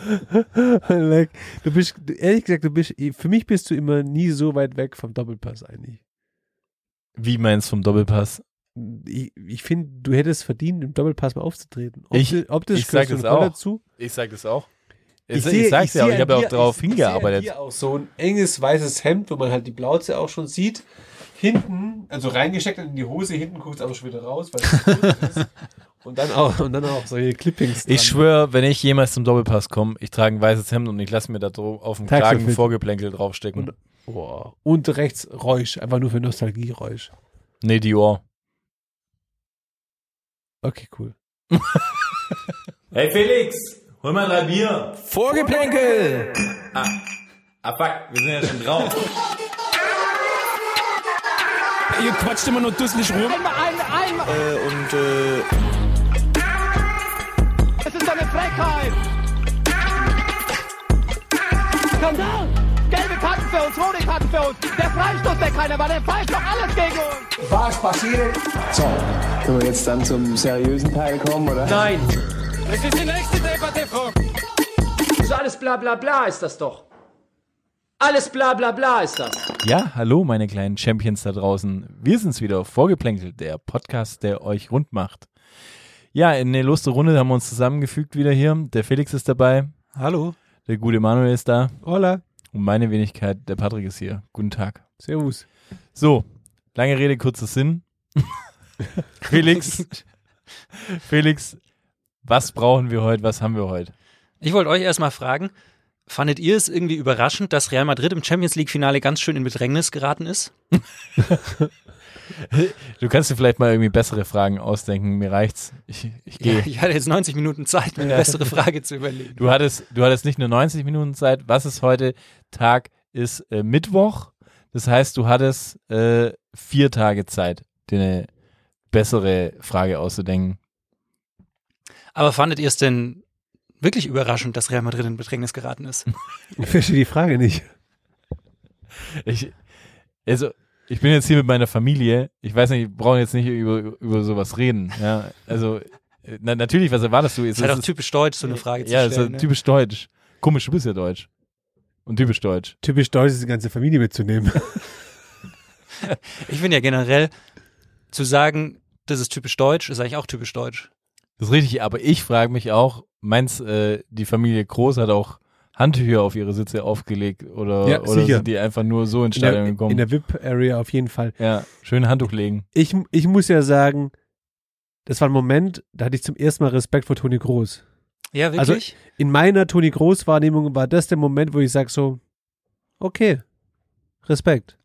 like, du bist, ehrlich gesagt, du bist, für mich bist du immer nie so weit weg vom Doppelpass eigentlich. Wie meinst du vom Doppelpass? Ich, ich finde, du hättest verdient, im Doppelpass mal aufzutreten. Ob, Ich- ob das ich sag das auch. dazu. Ich sag das auch. Ich, Ich ich, sehe- sag's ich ja, ich habe ja auch darauf ich- ich hingearbeitet. dir auch so ein enges weißes Hemd, wo man halt die Blauze auch schon sieht. Hinten, also reingesteckt in die Hose, hinten guckt es aber schon wieder raus, weil es ist. Und dann auch, und dann auch solche Clippings. Ich dran. schwöre, wenn ich jemals zum Doppelpass komme, ich trage ein weißes Hemd und ich lasse mir da auf dem Kragen Taxofilter. Vorgeplänkel draufstecken. Und- Boah. Und rechts Räusch, einfach nur für Nostalgie-Räusch. nee, Dior. Okay, cool. Hey Felix, hol mal drei Bier. Vorgeplänkel! Ah, ah fuck, wir sind ja schon drauf. Ihr quatscht immer nur dusselig rum. Einmal, einmal, einmal. Äh, und äh, Das ist doch eine Frechheit. Skandal. Gelbe Karten für uns, rote Karten für uns. Der Freistoß, der keiner war, der pfeift doch alles gegen uns. Was passiert? So, können wir jetzt dann zum seriösen Teil kommen, oder? Nein. das ist die nächste Debatte, Frau. So alles bla bla bla ist das doch. Alles bla bla bla ist das. Ja, hallo meine kleinen Champions da draußen. Wir sind's wieder, Vorgeplänkelt, der Podcast, der euch rund macht. Ja, in der lustige Runde haben wir uns zusammengefügt wieder hier. Der Felix ist dabei, Hallo. der gute Manuel ist da Hola. und meine Wenigkeit, der Patrick ist hier. Guten Tag. Servus. So, lange Rede, kurzer Sinn. Felix, Felix, was brauchen wir heute, was haben wir heute? Ich wollte euch erstmal fragen, fandet ihr es irgendwie überraschend, dass Real Madrid im Champions League-Finale ganz schön in Bedrängnis geraten ist? Du kannst dir vielleicht mal irgendwie bessere Fragen ausdenken, mir reicht's. Ich, ich gehe. Ja, ich hatte jetzt 90 Minuten Zeit, mir eine bessere Frage zu überlegen. Du hattest, du hattest nicht nur 90 Minuten Zeit. Was ist heute? Tag ist äh, Mittwoch. Das heißt, du hattest äh, vier Tage Zeit, dir eine bessere Frage auszudenken. Aber fandet ihr es denn wirklich überraschend, dass Real Madrid in Bedrängnis geraten ist? Ich verstehe die Frage nicht. Ich, also, ich bin jetzt hier mit meiner Familie. Ich weiß nicht, wir brauchen jetzt nicht über, über sowas reden. Ja, also, äh, na, natürlich, was erwartest du? Es ist halt auch typisch deutsch, so eine Frage zu ja, es ist stellen. ne? typisch deutsch. Komisch, du bist ja deutsch. Und typisch deutsch. Typisch deutsch ist die ganze Familie mitzunehmen. Ich finde ja generell, zu sagen, das ist typisch deutsch, ist eigentlich auch typisch deutsch. Das ist richtig, aber ich frage mich auch, meinst äh, die Familie Groß hat auch Handtücher auf ihre Sitze aufgelegt oder, Ja, oder sicher. sind die einfach nur so ins In der, Stadion gekommen? in der VIP-Area auf jeden Fall. ja, schön Handtuch legen. Ich, ich muss ja sagen, das war ein Moment, da hatte ich zum ersten Mal Respekt vor Toni Groß. Ja, Also- wirklich? In meiner Toni Groß-Wahrnehmung war das der Moment, wo ich sage so, okay, Respekt.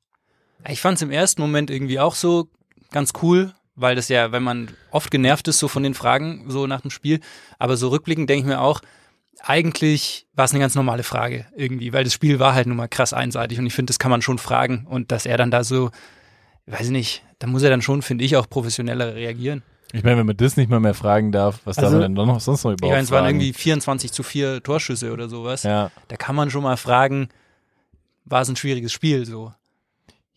ich fand es im ersten Moment irgendwie auch so ganz cool, weil das ja, wenn man oft genervt ist, so von den Fragen, so nach dem Spiel, aber so rückblickend denke ich mir auch, eigentlich war es eine ganz normale Frage irgendwie, weil das Spiel war halt nun mal krass einseitig und ich finde, das kann man schon fragen und dass er dann da so, weiß ich nicht, da muss er dann schon, finde ich, auch professioneller reagieren. Ich meine, wenn man das nicht mal mehr fragen darf, was Also- darf man denn dann noch sonst noch Ich überhaupt meine, es waren irgendwie 24 zu 4 Torschüsse oder sowas. ja. Da kann man schon mal fragen, war es ein schwieriges Spiel so.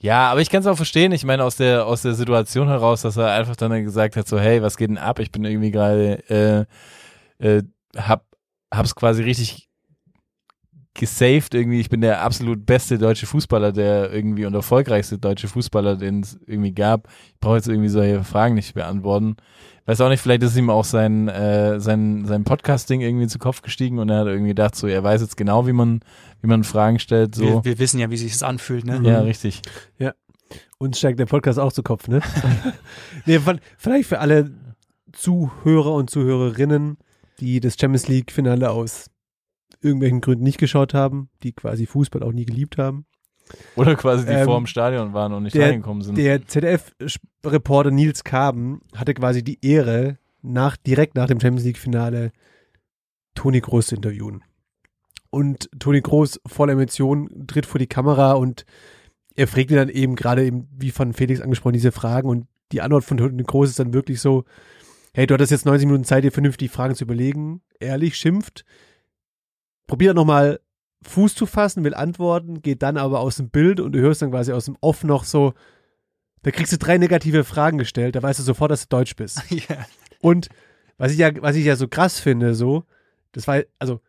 ja, aber ich kann es auch verstehen. Ich meine, aus der, aus der Situation heraus, dass er einfach dann gesagt hat, so, hey, was geht denn ab? Ich bin irgendwie gerade, äh, äh, hab, hab's quasi richtig gesaved irgendwie. Ich bin der absolut beste deutsche Fußballer, der irgendwie und erfolgreichste deutsche Fußballer, den es irgendwie gab. Ich brauche jetzt irgendwie solche Fragen nicht beantworten. Weiß auch nicht, vielleicht ist ihm auch sein, äh, sein, sein Podcasting irgendwie zu Kopf gestiegen und er hat irgendwie gedacht, so, er weiß jetzt genau, wie man, wie man Fragen stellt, so. Wir, wir wissen ja, wie sich das anfühlt, ne? ja, richtig. Uns steigt der Podcast auch zu Kopf, ne? nee, vielleicht für alle Zuhörer und Zuhörerinnen, die das Champions League-Finale aus irgendwelchen Gründen nicht geschaut haben, die quasi Fußball auch nie geliebt haben. Oder quasi die Ähm, vor dem Stadion waren und nicht der- reingekommen sind. Der ZDF-Reporter Nils Kaben hatte quasi die Ehre, nach, direkt nach dem Champions League-Finale Toni Groß zu interviewen. Und Toni Groß voller Emotionen tritt vor die Kamera und er fragt ihn dann eben gerade eben, wie von Felix angesprochen, diese Fragen und die Antwort von Toni Groß ist dann wirklich so, hey, du hattest jetzt 90 Minuten Zeit, dir vernünftig Fragen zu überlegen, ehrlich, schimpft, probiert nochmal Fuß zu fassen, will antworten, geht dann aber aus dem Bild und du hörst dann quasi aus dem Off noch so, da kriegst du drei negative Fragen gestellt, da weißt du sofort, dass du Deutsch bist. ja. Und was ich ja, was ich ja so krass finde, so, das war, also,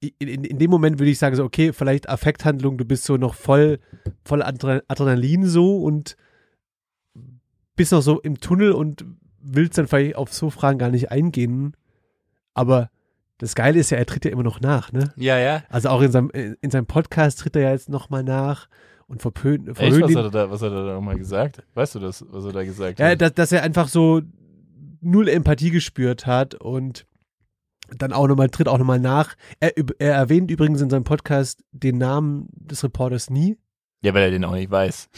in, in, in dem Moment würde ich sagen, so, okay, vielleicht Affekthandlung, du bist so noch voll, voll Adre- Adrenalin so und bist noch so im Tunnel und willst dann vielleicht auf so Fragen gar nicht eingehen. Aber das Geile ist ja, er tritt ja immer noch nach, ne? Ja, ja. Also auch in seinem, in seinem Podcast tritt er ja jetzt nochmal nach und verpönt, Echt, was hat er da, was hat er da nochmal gesagt? Weißt du das, was er da gesagt Ja, hat? dass, dass er einfach so null Empathie gespürt hat und dann auch nochmal, tritt auch nochmal nach. Er, er erwähnt übrigens in seinem Podcast den Namen des Reporters nie. Ja, weil er den auch nicht weiß.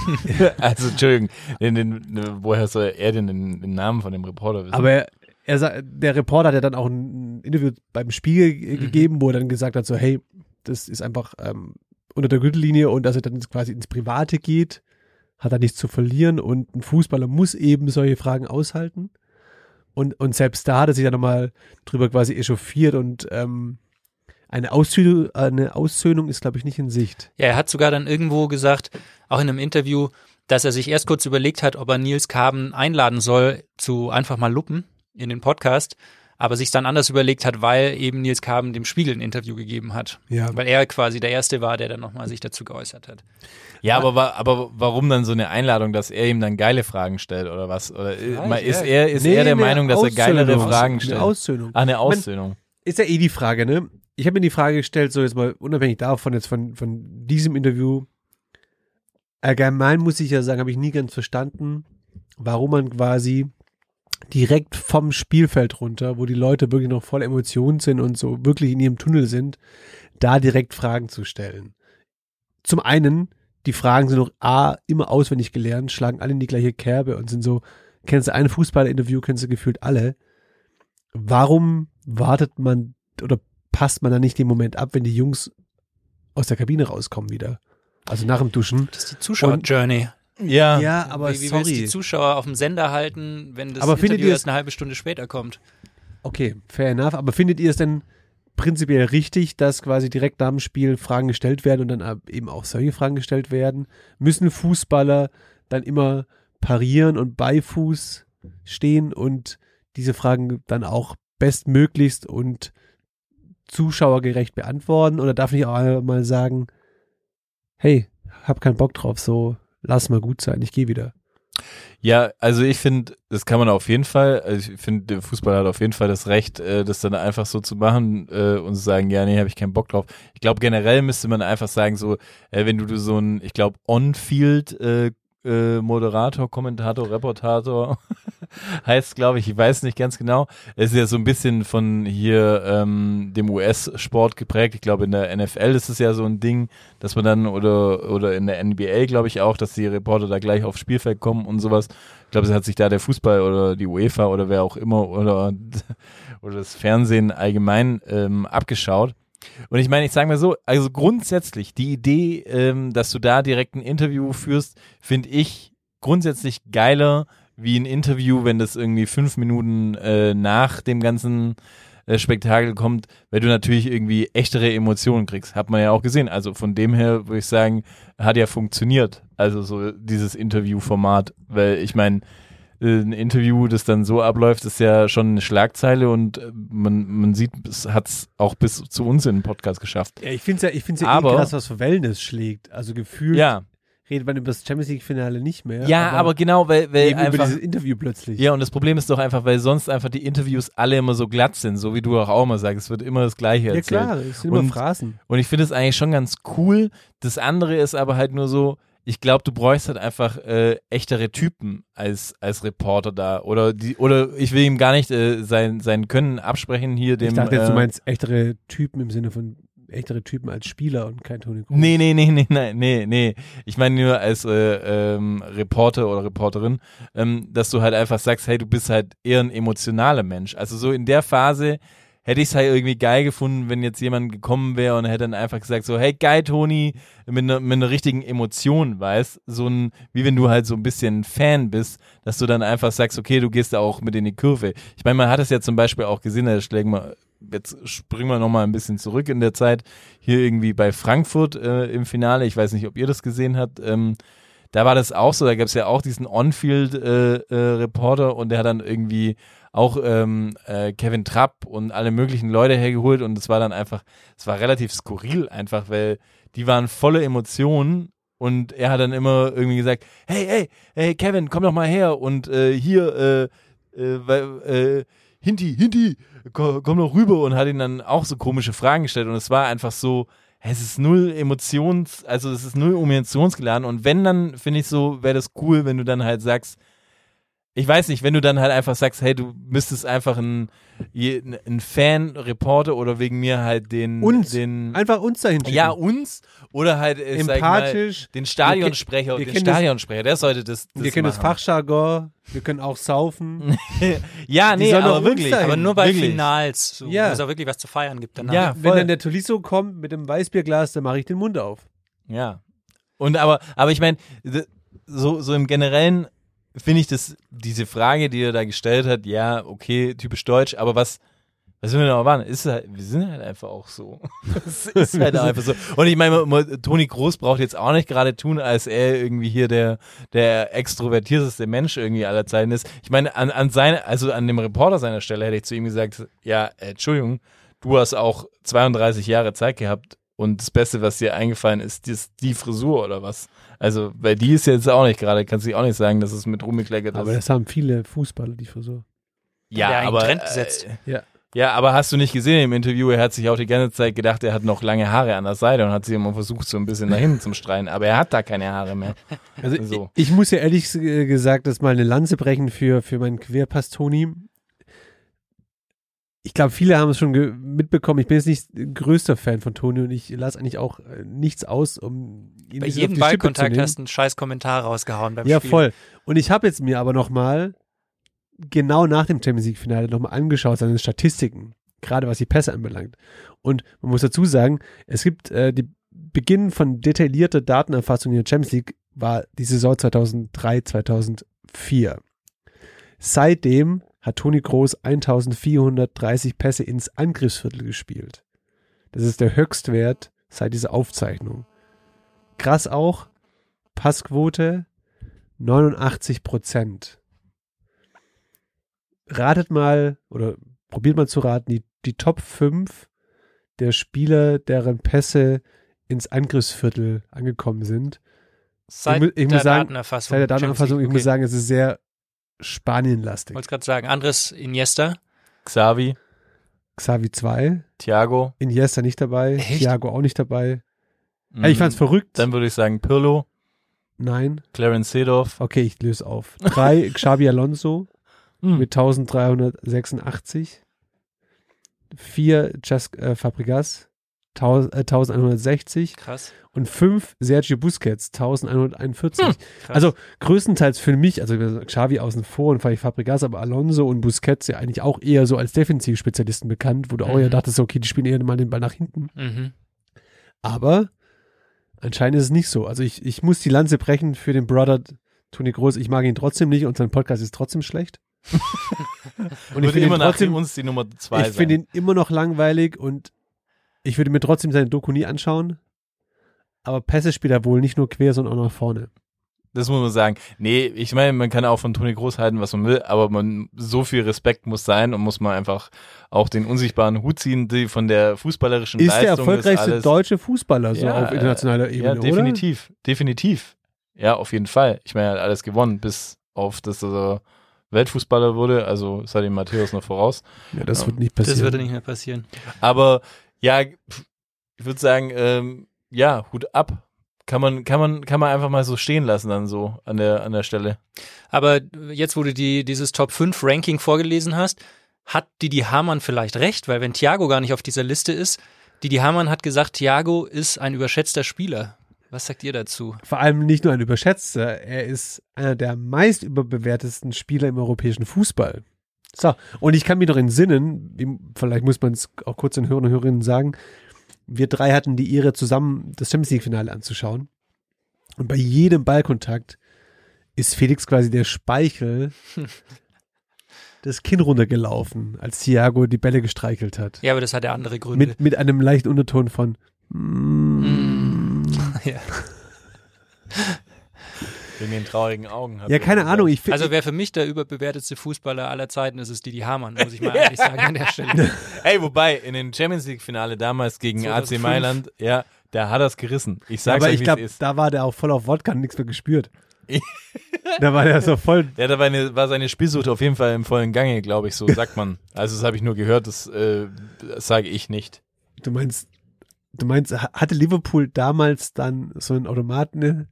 also, Entschuldigung, den, den, woher soll er denn den, den Namen von dem Reporter wissen? Aber er, er der Reporter hat ja dann auch ein Interview beim Spiegel ge- gegeben, wo er dann gesagt hat, so, hey, das ist einfach ähm, unter der Gürtellinie und dass er dann quasi ins Private geht, hat er nichts zu verlieren und ein Fußballer muss eben solche Fragen aushalten. Und, und selbst da hat er sich ja nochmal drüber quasi echauffiert und ähm, eine, Aussöhnung, eine Aussöhnung ist, glaube ich, nicht in Sicht. Ja, er hat sogar dann irgendwo gesagt, auch in einem Interview, dass er sich erst kurz überlegt hat, ob er Nils Kaben einladen soll zu einfach mal Luppen in den Podcast, aber sich dann anders überlegt hat, weil eben Nils Kaben dem Spiegel ein Interview gegeben hat. Ja. Weil er quasi der Erste war, der dann nochmal sich dazu geäußert hat. ja, aber, aber warum dann so eine Einladung, dass er ihm dann geile Fragen stellt oder was? Oder ist er, ist Nee, er der eine Meinung, dass er geilere. Fragen Eine stellt? Aussöhnung. Ah, eine Aussöhnung. ist ja eh die Frage, ne? Ich habe mir die Frage gestellt, so jetzt mal unabhängig davon, jetzt von, von diesem Interview. Allgemein muss ich ja sagen, habe ich nie ganz verstanden, warum man quasi direkt vom Spielfeld runter, wo die Leute wirklich noch voll Emotionen sind und so wirklich in ihrem Tunnel sind, da direkt Fragen zu stellen. Zum einen, die Fragen sind noch A, immer auswendig gelernt, schlagen alle in die gleiche Kerbe und sind so, kennst du ein Fußballinterview, kennst du gefühlt alle. Warum wartet man oder passt man da nicht den Moment ab, wenn die Jungs aus der Kabine rauskommen wieder? Also nach dem Duschen. Das ist die Zuschauer-Journey. Ja. Ja, aber wie, wie willst du die sorry. Zuschauer auf dem Sender halten, wenn das Aber findet Interview ihr erst eine halbe Stunde später kommt? Okay, fair enough. Aber findet ihr es denn prinzipiell richtig, dass quasi direkt nach dem Spiel Fragen gestellt werden und dann eben auch solche Fragen gestellt werden? Müssen Fußballer dann immer parieren und bei Fuß stehen und diese Fragen dann auch bestmöglichst und zuschauergerecht beantworten? Oder darf ich auch mal sagen, hey, hab keinen Bock drauf, so lass mal gut sein, ich gehe wieder. Ja, also ich finde, das kann man auf jeden Fall, also ich finde, der Fußballer hat auf jeden Fall das Recht, äh, das dann einfach so zu machen äh, und zu sagen, ja, nee, habe ich keinen Bock drauf. Ich glaube, generell müsste man einfach sagen, so, äh, wenn du, du so ein, ich glaube, On-Field äh, Moderator, Kommentator, Reportator heißt, glaube ich, ich weiß nicht ganz genau. Es ist ja so ein bisschen von hier ähm, dem US-Sport geprägt. Ich glaube, in der NFL ist es ja so ein Ding, dass man dann oder oder in der NBA, glaube ich auch, dass die Reporter da gleich aufs Spielfeld kommen und sowas. Ich glaube, es hat sich da der Fußball oder die UEFA oder wer auch immer oder oder das Fernsehen allgemein ähm, abgeschaut. Und ich meine, ich sage mal so, also grundsätzlich die Idee, ähm, dass du da direkt ein Interview führst, finde ich grundsätzlich geiler wie ein Interview, wenn das irgendwie fünf Minuten äh, nach dem ganzen äh, Spektakel kommt, weil du natürlich irgendwie echtere Emotionen kriegst. Hat man ja auch gesehen. Also von dem her würde ich sagen, hat ja funktioniert. Also so dieses Interviewformat, weil ich meine, ein Interview, das dann so abläuft, ist ja schon eine Schlagzeile und äh, man, man sieht, es hat es auch bis zu uns in den Podcast geschafft. Ja, ich finde es ja, ich find's ja Aber- eh krass, was für Wellness schlägt. Also gefühlt Ja, redet man über das Champions League-Finale nicht mehr. ja, aber, genau, weil, weil eben über einfach, dieses Interview plötzlich. ja, und das Problem ist doch einfach, weil sonst einfach die Interviews alle immer so glatt sind, so wie du auch, auch immer sagst, es wird immer das Gleiche ja erzählt. klar, es sind immer Und- Phrasen. Und ich finde es eigentlich schon ganz cool. Das andere ist aber halt nur so, ich glaube, du bräuchst halt einfach äh, echtere Typen als, als Reporter da. Oder die, oder ich will ihm gar nicht äh, sein, sein Können absprechen hier dem. ich dachte jetzt, äh, du meinst echtere Typen im Sinne von echtere Typen als Spieler und kein Toni Kroos. Nee, nee, nee, nee, nee, nee, nee. Ich meine nur als äh, ähm, Reporter oder Reporterin, ähm, dass du halt einfach sagst, hey, du bist halt eher ein emotionaler Mensch. Also so in der Phase hätte ich es halt irgendwie geil gefunden, wenn jetzt jemand gekommen wäre und hätte dann einfach gesagt so, hey, geil, Toni, mit einer mit einer richtigen Emotion, weißt, so ein, wie wenn du halt so ein bisschen Fan bist, dass du dann einfach sagst, okay, du gehst da auch mit in die Kurve. Ich meine, man hat es ja zum Beispiel auch gesehen, da schlägen wir, jetzt springen wir nochmal ein bisschen zurück in der Zeit, hier irgendwie bei Frankfurt äh, im Finale, ich weiß nicht, ob ihr das gesehen habt, ähm, da war das auch so, da gab es ja auch diesen On-Field-Reporter und der hat dann irgendwie auch ähm, äh, Kevin Trapp und alle möglichen Leute hergeholt und es war dann einfach, es war relativ skurril einfach, weil die waren volle Emotionen und er hat dann immer irgendwie gesagt, hey, hey, hey, Kevin, komm doch mal her und äh, hier, äh, äh, äh, Hinti, Hinti, komm, komm doch rüber und hat ihn dann auch so komische Fragen gestellt und es war einfach so, es ist null Emotions, also es ist null emotionsgeladen und wenn dann, finde ich so, wäre das cool, wenn du dann halt sagst, ich weiß nicht, wenn du dann halt einfach sagst, hey, du müsstest einfach ein, je- ein Fan, Reporter oder wegen mir halt den, Uns. den, Einfach uns dahin schicken. ja, uns oder halt, äh, sag ich mal, Empathisch. den Stadionsprecher, Wir wir den kennen das- Stadionsprecher, der sollte das, das wir kennen das machen. Fachjargon, wir können auch saufen. Ja, nee, aber wirklich. dahin. Aber nur bei wirklich. Finals, so, Ja. wo es auch wirklich was zu feiern gibt danach. Ja, Wenn voll. dann der Tolisso kommt mit dem Weißbierglas, dann mache ich den Mund auf. Ja. Und aber, aber ich meine, so, so im Generellen finde ich das, diese Frage, die er da gestellt hat, ja, okay, typisch deutsch, aber was, was sind wir noch waren? Ist halt, wir sind halt einfach auch so. Das ist halt einfach so. Und ich meine, Toni Groß braucht jetzt auch nicht gerade tun, als er irgendwie hier der, der extrovertierteste Mensch irgendwie aller Zeiten ist. Ich meine, an, an seine, also an dem Reporter seiner Stelle hätte ich zu ihm gesagt, ja, äh, Entschuldigung, du hast auch 32 Jahre Zeit gehabt und das Beste, was dir eingefallen ist, ist die Frisur oder was. Also, weil die ist jetzt auch nicht gerade, kannst du auch nicht sagen, dass es mit rumgekleckert Aber ist. das haben viele Fußballer, die Frisur. Ja, der einen aber Trend gesetzt. Äh, Ja. ja, aber hast du nicht gesehen im Interview, er hat sich auch die ganze Zeit gedacht, er hat noch lange Haare an der Seite und hat sie immer versucht, so ein bisschen nach hinten zu streiten, aber er hat da keine Haare mehr. Also So. ich, ich muss ja ehrlich äh, gesagt das mal eine Lanze brechen für, für meinen Querpass Toni. Ich glaube, viele haben es schon mitbekommen. Ich bin jetzt nicht größter Fan von Toni und ich lasse eigentlich auch äh, nichts aus, um ihn Bei jedem Ballkontakt hast du einen scheiß Kommentar rausgehauen beim Ja, Spiel. voll. Und ich habe jetzt mir aber nochmal genau nach dem Champions League Finale nochmal angeschaut, seine Statistiken, gerade was die Pässe anbelangt. Und man muss dazu sagen, es gibt äh, die Beginn von detaillierter Datenerfassung in der Champions League war die Saison 2003, 2004. Seitdem hat Toni Groß 1430 Pässe ins Angriffsviertel gespielt. Das ist der Höchstwert seit dieser Aufzeichnung. Krass auch, Passquote 89 Prozent. Ratet mal oder probiert mal zu raten, die, die Top 5 der Spieler, deren Pässe ins Angriffsviertel angekommen sind. Seit Ich mu- ich der muss sagen, Datenerfassung. Seit der Datenerfassung, ich Champions muss sagen, es ist sehr Spanienlastig. Wollte gerade sagen, Andres Iniesta. Xavi, Xavi 2, Thiago. Iniesta nicht dabei, Echt? Thiago auch nicht dabei. mhm. Ich fand's verrückt. Dann würde ich sagen Pirlo, Nein. Clarence Seedorf. Okay, ich löse auf. Drei, Xabi Alonso Hm. mit 1386. Vier, Cesc äh, Fabregas, 1000, 1160. Krass. Und fünf, Sergio Busquets, 1141. Krass. Also größtenteils für mich, also Xavi außen vor und vielleicht Fabregas, aber Alonso und Busquets ja eigentlich auch eher so als Defensivspezialisten bekannt, wo du auch Mhm. ja dachtest, okay, die spielen eher mal den Ball nach hinten. Mhm. Aber anscheinend ist es nicht so. Also ich, ich muss die Lanze brechen für den Brother Toni Groß. Ich mag ihn trotzdem nicht und sein Podcast ist trotzdem schlecht. und ich finde immer nach trotzdem, uns die Nummer zwei ich finde ihn immer noch langweilig und ich würde mir trotzdem seine Doku nie anschauen. Aber Pässe spielt er wohl nicht nur quer, sondern auch nach vorne. Das muss man sagen. Nee, ich meine, man kann auch von Toni Groß halten, was man will, aber man, so viel Respekt muss sein und muss man einfach auch den unsichtbaren Hut ziehen, die von der fußballerischen Ist Leistung der erfolgreichste alles, deutsche Fußballer so Ja, auf internationaler äh, Ebene, Ja, definitiv, definitiv. Ja, auf jeden Fall. Ich meine, er hat alles gewonnen, bis auf, dass er Weltfußballer wurde, also es hat ihm Matthäus noch voraus. oder? Ja, das Ja. wird nicht passieren. Das würde nicht mehr passieren. Aber ja, ich würde sagen, ähm, ja, Hut ab. Kann man, kann man, kann man einfach mal so stehen lassen dann so an der, an der Stelle. Aber jetzt, wo du die, dieses Top 5 Ranking vorgelesen hast, hat Didi Hamann vielleicht recht, weil wenn Thiago gar nicht auf dieser Liste ist, Didi Hamann hat gesagt, Thiago ist ein überschätzter Spieler. Was sagt ihr dazu? Vor allem nicht nur ein überschätzter, er ist einer der meist überbewertesten Spieler im europäischen Fußball. So, und ich kann mich noch entsinnen, vielleicht muss man es auch kurz den Hörern und Hörerinnen sagen, wir drei hatten die Ehre, zusammen das Champions League-Finale anzuschauen. Und bei jedem Ballkontakt ist Felix quasi der Speichel das Kinn runtergelaufen, als Thiago die Bälle gestreichelt hat. Ja, aber das hat ja andere Gründe. Mit, mit einem leichten Unterton von mm, ja. Wegen den traurigen Augen. hat Ja, keine gesagt. Ahnung, ich finde. Also wer für mich der überbewertetste Fußballer aller Zeiten ist, ist Didi Hamann, muss ich mal ehrlich sagen an der Stelle. Ey, wobei, in den Champions League-Finale damals gegen AC 2005. Mailand, ja, da hat er es gerissen. Ich sag's aber euch, ich wie glaube, es ist. da war der auch voll auf Wodka und nichts mehr gespürt. da war der so voll. Ja, da war, eine, war seine Spielsucht auf jeden Fall im vollen Gange, glaube ich, so sagt man. Also das habe ich nur gehört, das, äh, das sage ich nicht. Du meinst, du meinst, ha- hatte Liverpool damals dann so einen Automaten ne,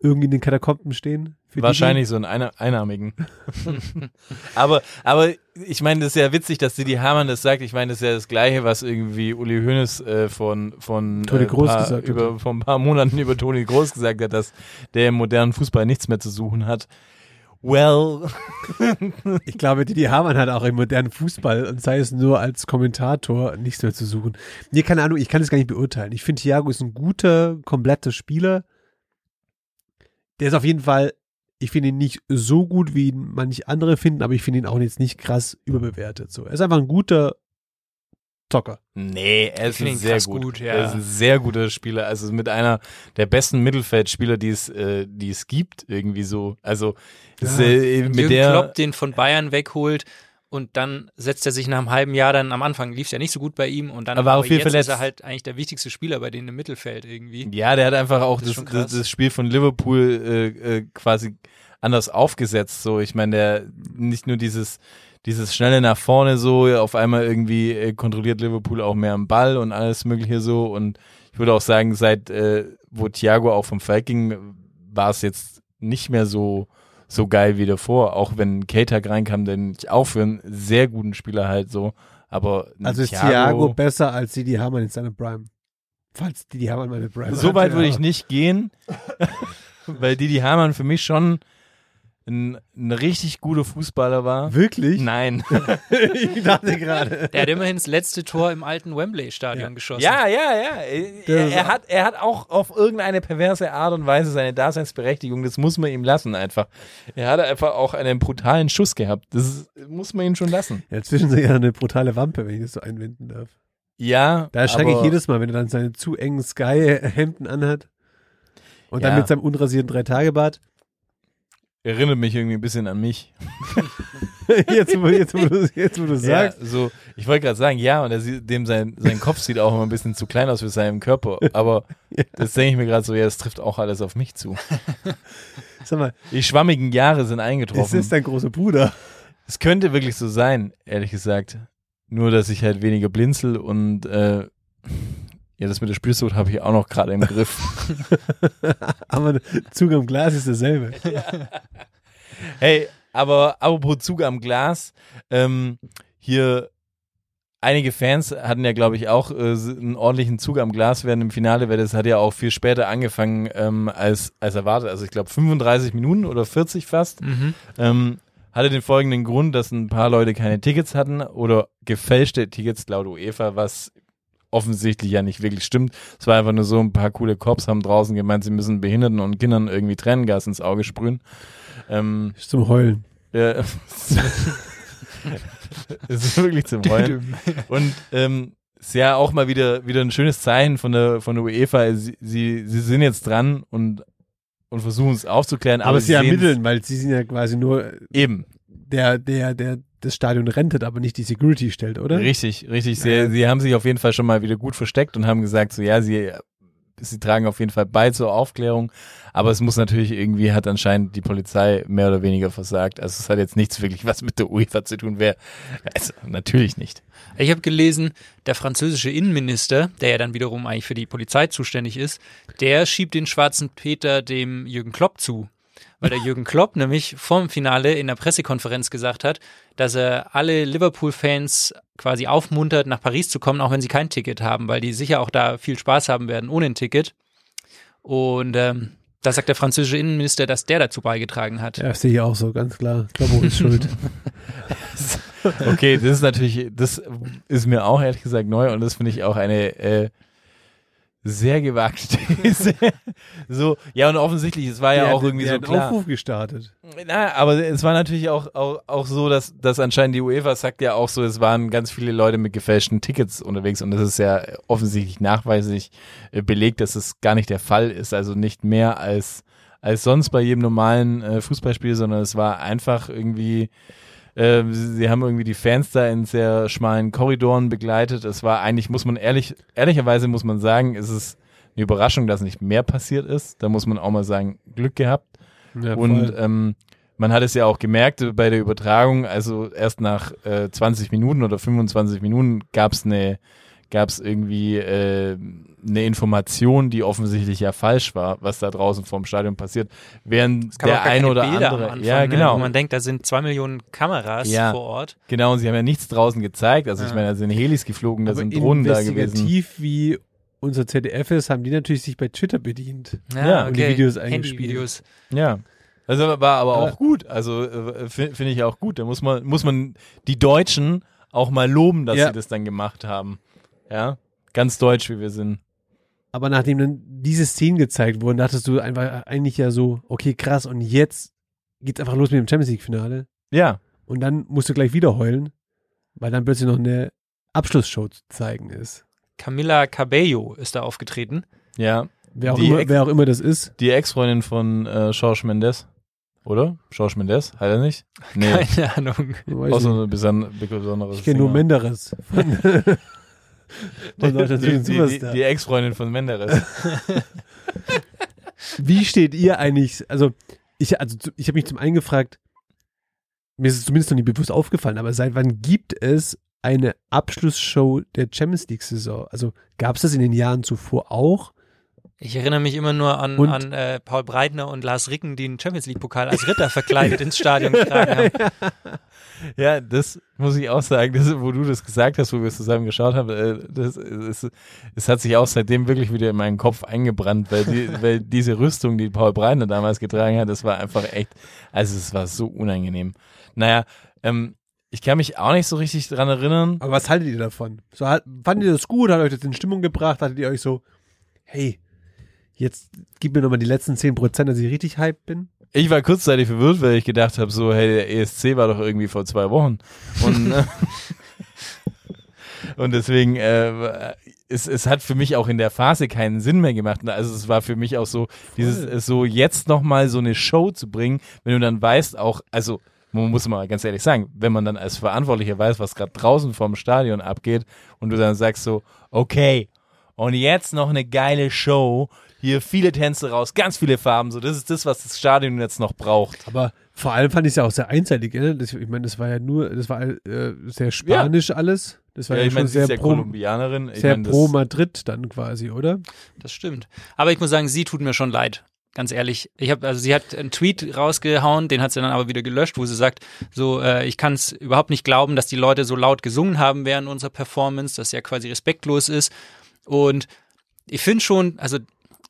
irgendwie in den Katakomben stehen? Wahrscheinlich so einen einarmigen. aber, aber ich meine, das ist ja witzig, dass Didi Hamann das sagt. Ich meine, das ist ja das Gleiche, was irgendwie Uli Hoeneß äh, von, von, Toni äh, Kroos paar, gesagt hat. über, vor ein paar Monaten über Toni Groß gesagt hat, dass der im modernen Fußball nichts mehr zu suchen hat. Well, Die, ich glaube, Didi Hamann hat auch im modernen Fußball und sei es nur als Kommentator nichts mehr zu suchen. Nee, keine Ahnung, ich kann es gar nicht beurteilen. Ich finde, Thiago ist ein guter, kompletter Spieler. Der ist auf jeden Fall, ich finde ihn nicht so gut, wie ihn manche andere finden, aber ich finde ihn auch jetzt nicht krass überbewertet. So, er ist einfach ein guter Zocker. Nee, er ist ein sehr gut. gut, ja. Er ist ein sehr guter Spieler. Also mit einer der besten Mittelfeldspieler, die es, äh, die es gibt, irgendwie so. Also Ja. äh, mit Jürgen der. Klopp den von Bayern wegholt und dann setzt er sich nach einem halben Jahr dann am Anfang lief es ja nicht so gut bei ihm und dann Er war auch viel jetzt verletzt. ist er halt eigentlich der wichtigste Spieler bei denen im Mittelfeld irgendwie. Ja, der hat einfach auch Das das, das Spiel von Liverpool äh, äh, quasi anders aufgesetzt. So, ich meine, der nicht nur dieses dieses schnelle nach vorne so, auf einmal irgendwie äh, kontrolliert Liverpool auch mehr am Ball und alles mögliche so. Und ich würde auch sagen, seit äh, wo Thiago auch vom Feld ging, war es jetzt nicht mehr so so geil wie davor. Auch wenn K-Tag reinkam, den ich auch für einen sehr guten Spieler halt so. Aber Also ist Thiago besser als Didi Hamann in seiner Prime. Falls Didi Hamann meine Prime So weit würde ich nicht gehen, weil Didi Hamann für mich schon ein, ein richtig guter Fußballer war. Wirklich? Nein. ich dachte gerade. Der hat immerhin das letzte Tor im alten Wembley-Stadion Ja. geschossen. Ja, ja, ja. Er, er, hat, er hat auch auf irgendeine perverse Art und Weise seine Daseinsberechtigung. Das muss man ihm lassen einfach. Er hatte einfach auch einen brutalen Schuss gehabt. Das muss man ihm schon lassen. Ja, zwischendurch ja eine brutale Wampe, wenn ich das so einwenden darf. Ja. Da erschrecke ich jedes Mal, wenn er dann seine zu engen Sky-Hemden anhat. Und dann Ja. mit seinem unrasierten Dreitagebart. Erinnert mich irgendwie ein bisschen an mich. jetzt, wo, jetzt, wo du, jetzt, wo du sagst. Ja, so, ich wollte gerade sagen, ja, und er sieht, dem sein, sein Kopf sieht auch immer ein bisschen zu klein aus für seinen Körper. Aber das denke ich mir gerade so, ja, das trifft auch alles auf mich zu. Sag mal, Die schwammigen Jahre sind ist eingetroffen. das dein großer Bruder? Es könnte wirklich so sein, ehrlich gesagt. Nur, dass ich halt weniger blinzel und äh, ja, das mit der Spielsucht habe ich auch noch gerade im Griff. Aber Zug am Glas ist dasselbe. Hey, aber apropos Zug am Glas, ähm, hier einige Fans hatten ja, glaube ich, auch äh, einen ordentlichen Zug am Glas während dem Finale, weil das hat ja auch viel später angefangen ähm, als, als erwartet. Also ich glaube 35 Minuten oder 40 fast. Mhm. Ähm, hatte den folgenden Grund, dass ein paar Leute keine Tickets hatten oder gefälschte Tickets laut UEFA, was offensichtlich ja nicht wirklich stimmt. Es war einfach nur so, ein paar coole Cops haben draußen gemeint, sie müssen Behinderten und Kindern irgendwie Tränengas ins Auge sprühen. Ähm, Ist zum Heulen. ja, es ist wirklich zum Heulen. Und ähm, ist ja auch mal wieder wieder ein schönes Zeichen von der von der UEFA. Sie, sie, sie sind jetzt dran und und versuchen es aufzuklären, aber, Aber sie ermitteln, weil sie sind ja quasi nur eben der, der, der das Stadion rentet, aber nicht die Security stellt, oder? richtig, richtig. Sie, Ja. sie haben sich auf jeden Fall schon mal wieder gut versteckt und haben gesagt, so ja, sie sie tragen auf jeden Fall bei zur Aufklärung, aber es muss natürlich irgendwie hat anscheinend die Polizei mehr oder weniger versagt. Also es hat jetzt nichts wirklich was mit der UEFA zu tun. Wer also natürlich nicht. Ich habe gelesen, der französische Innenminister, der ja dann wiederum eigentlich für die Polizei zuständig ist, der schiebt den schwarzen Peter dem Jürgen Klopp zu. Weil der Jürgen Klopp nämlich vorm Finale in der Pressekonferenz gesagt hat, dass er alle Liverpool-Fans quasi aufmuntert, nach Paris zu kommen, auch wenn sie kein Ticket haben, weil die sicher auch da viel Spaß haben werden ohne ein Ticket. Und ähm, da sagt der französische Innenminister, dass der dazu beigetragen hat. Ja, sehe ich auch so, ganz klar. Kloppo ist schuld. Okay, das ist natürlich, das ist mir auch ehrlich gesagt neu und das finde ich auch eine äh, sehr gewagte These. so, ja und offensichtlich, es war ja Der auch hat- irgendwie so klar. Aufruf gestartet. Na, aber es war natürlich auch, auch, auch so, dass, dass anscheinend die UEFA sagt ja auch so, es waren ganz viele Leute mit gefälschten Tickets unterwegs und das ist ja offensichtlich nachweislich äh, belegt, dass es gar nicht der Fall ist. Also nicht mehr als, als sonst bei jedem normalen äh, Fußballspiel, sondern es war einfach irgendwie, äh, sie, haben irgendwie die Fans da in sehr schmalen Korridoren begleitet. Es war eigentlich, muss man ehrlich, ehrlicherweise muss man sagen, ist es eine Überraschung, dass nicht mehr passiert ist. Da muss man auch mal sagen, Glück gehabt. Ja, Und ähm, man hat es ja auch gemerkt bei der Übertragung, also erst nach äh, 20 Minuten oder 25 Minuten gab es eine gab es irgendwie äh, eine Information, die offensichtlich ja falsch war, was da draußen vorm Stadion passiert, während der ein oder Bilder andere, Anfang, ja ne? genau, Wo man denkt, da sind zwei Millionen Kameras Ja. vor Ort. genau, und sie haben ja nichts draußen gezeigt, also ich Ja. meine, da sind Helis geflogen, da Aber sind Drohnen da gewesen. investigativ wie unser ZDF ist, haben die natürlich sich bei Twitter bedient. Ja, und die Videos eingespielt. Handyvideos. Ja. Also war aber auch Ja. gut. Also äh, fi- finde ich auch gut. Da muss man, muss man die Deutschen auch mal loben, dass Ja. sie das dann gemacht haben. Ja. Ganz deutsch, wie wir sind. Aber nachdem dann diese Szenen gezeigt wurden, dachtest du einfach eigentlich ja so, okay, krass, und jetzt geht's einfach los mit dem Champions League-Finale. Ja. Und dann musst du gleich wieder heulen, weil dann plötzlich noch eine Abschlussshow zu zeigen ist. Camila Cabello ist da aufgetreten. Ja. Wer auch, Die immer, Ex- wer auch immer das ist. Die Ex-Freundin von äh, George Mendes. Oder? George Mendes? Hat er nicht? Nee. Keine Ahnung. Auch so nicht. eine beson besondere Ich kenne nur Menderes. Von Deutschland die, die, die, Ex-Freundin von Menderes. Wie steht ihr eigentlich, also ich, also ich habe mich zum einen gefragt, mir ist es zumindest noch nie bewusst aufgefallen, aber seit wann gibt es eine Abschlussshow der Champions League Saison? Also gab es das in den Jahren zuvor auch? Ich erinnere mich immer nur an, Und- an äh, Paul Breitner und Lars Ricken, die den Champions League-Pokal als Ritter verkleidet ins Stadion getragen haben. Ja, das muss ich auch sagen, das, wo du das gesagt hast, wo wir es zusammen geschaut haben, äh, das, es, es hat sich auch seitdem wirklich wieder in meinen Kopf eingebrannt, weil, die, weil diese Rüstung, die Paul Breitner damals getragen hat, das war einfach echt, also es war so unangenehm. Naja, ähm, ich kann mich auch nicht so richtig dran erinnern. Aber was haltet ihr davon? So, hat- fandet ihr das gut? Hat euch das in Stimmung gebracht? Hattet ihr euch so, hey, jetzt gib mir nochmal die letzten 10%, dass ich richtig hyped bin? Ich war kurzzeitig verwirrt, weil ich gedacht habe, so, hey, der ESC war doch irgendwie vor zwei Wochen. Und, äh, und deswegen, äh, es, es hat für mich auch in der Phase keinen Sinn mehr gemacht. Also es war für mich auch so, dieses, es so jetzt nochmal so eine Show zu bringen, wenn du dann weißt auch, also man muss mal ganz ehrlich sagen, wenn man dann als Verantwortlicher weiß, was gerade draußen vorm Stadion abgeht und du dann sagst so, okay, und jetzt noch eine geile Show, hier viele Tänze raus, ganz viele Farben, so das ist das, was das Stadion jetzt noch braucht. Aber vor allem fand ich es ja auch sehr einseitig. Ne? Das, ich meine, das war ja nur, das war äh, sehr spanisch alles. Das war ja, Ja, ich schon meine, sie sehr ja pro, Kolumbianerin. Ich sehr mein, pro Madrid dann quasi, oder? Das stimmt. Aber ich muss sagen, sie tut mir schon leid. Ganz ehrlich. Ich habe, also sie hat einen Tweet rausgehauen, den hat sie dann aber wieder gelöscht, wo sie sagt, so, äh, ich kann es überhaupt nicht glauben, dass die Leute so laut gesungen haben während unserer Performance, das ja quasi respektlos ist. Und ich finde schon, also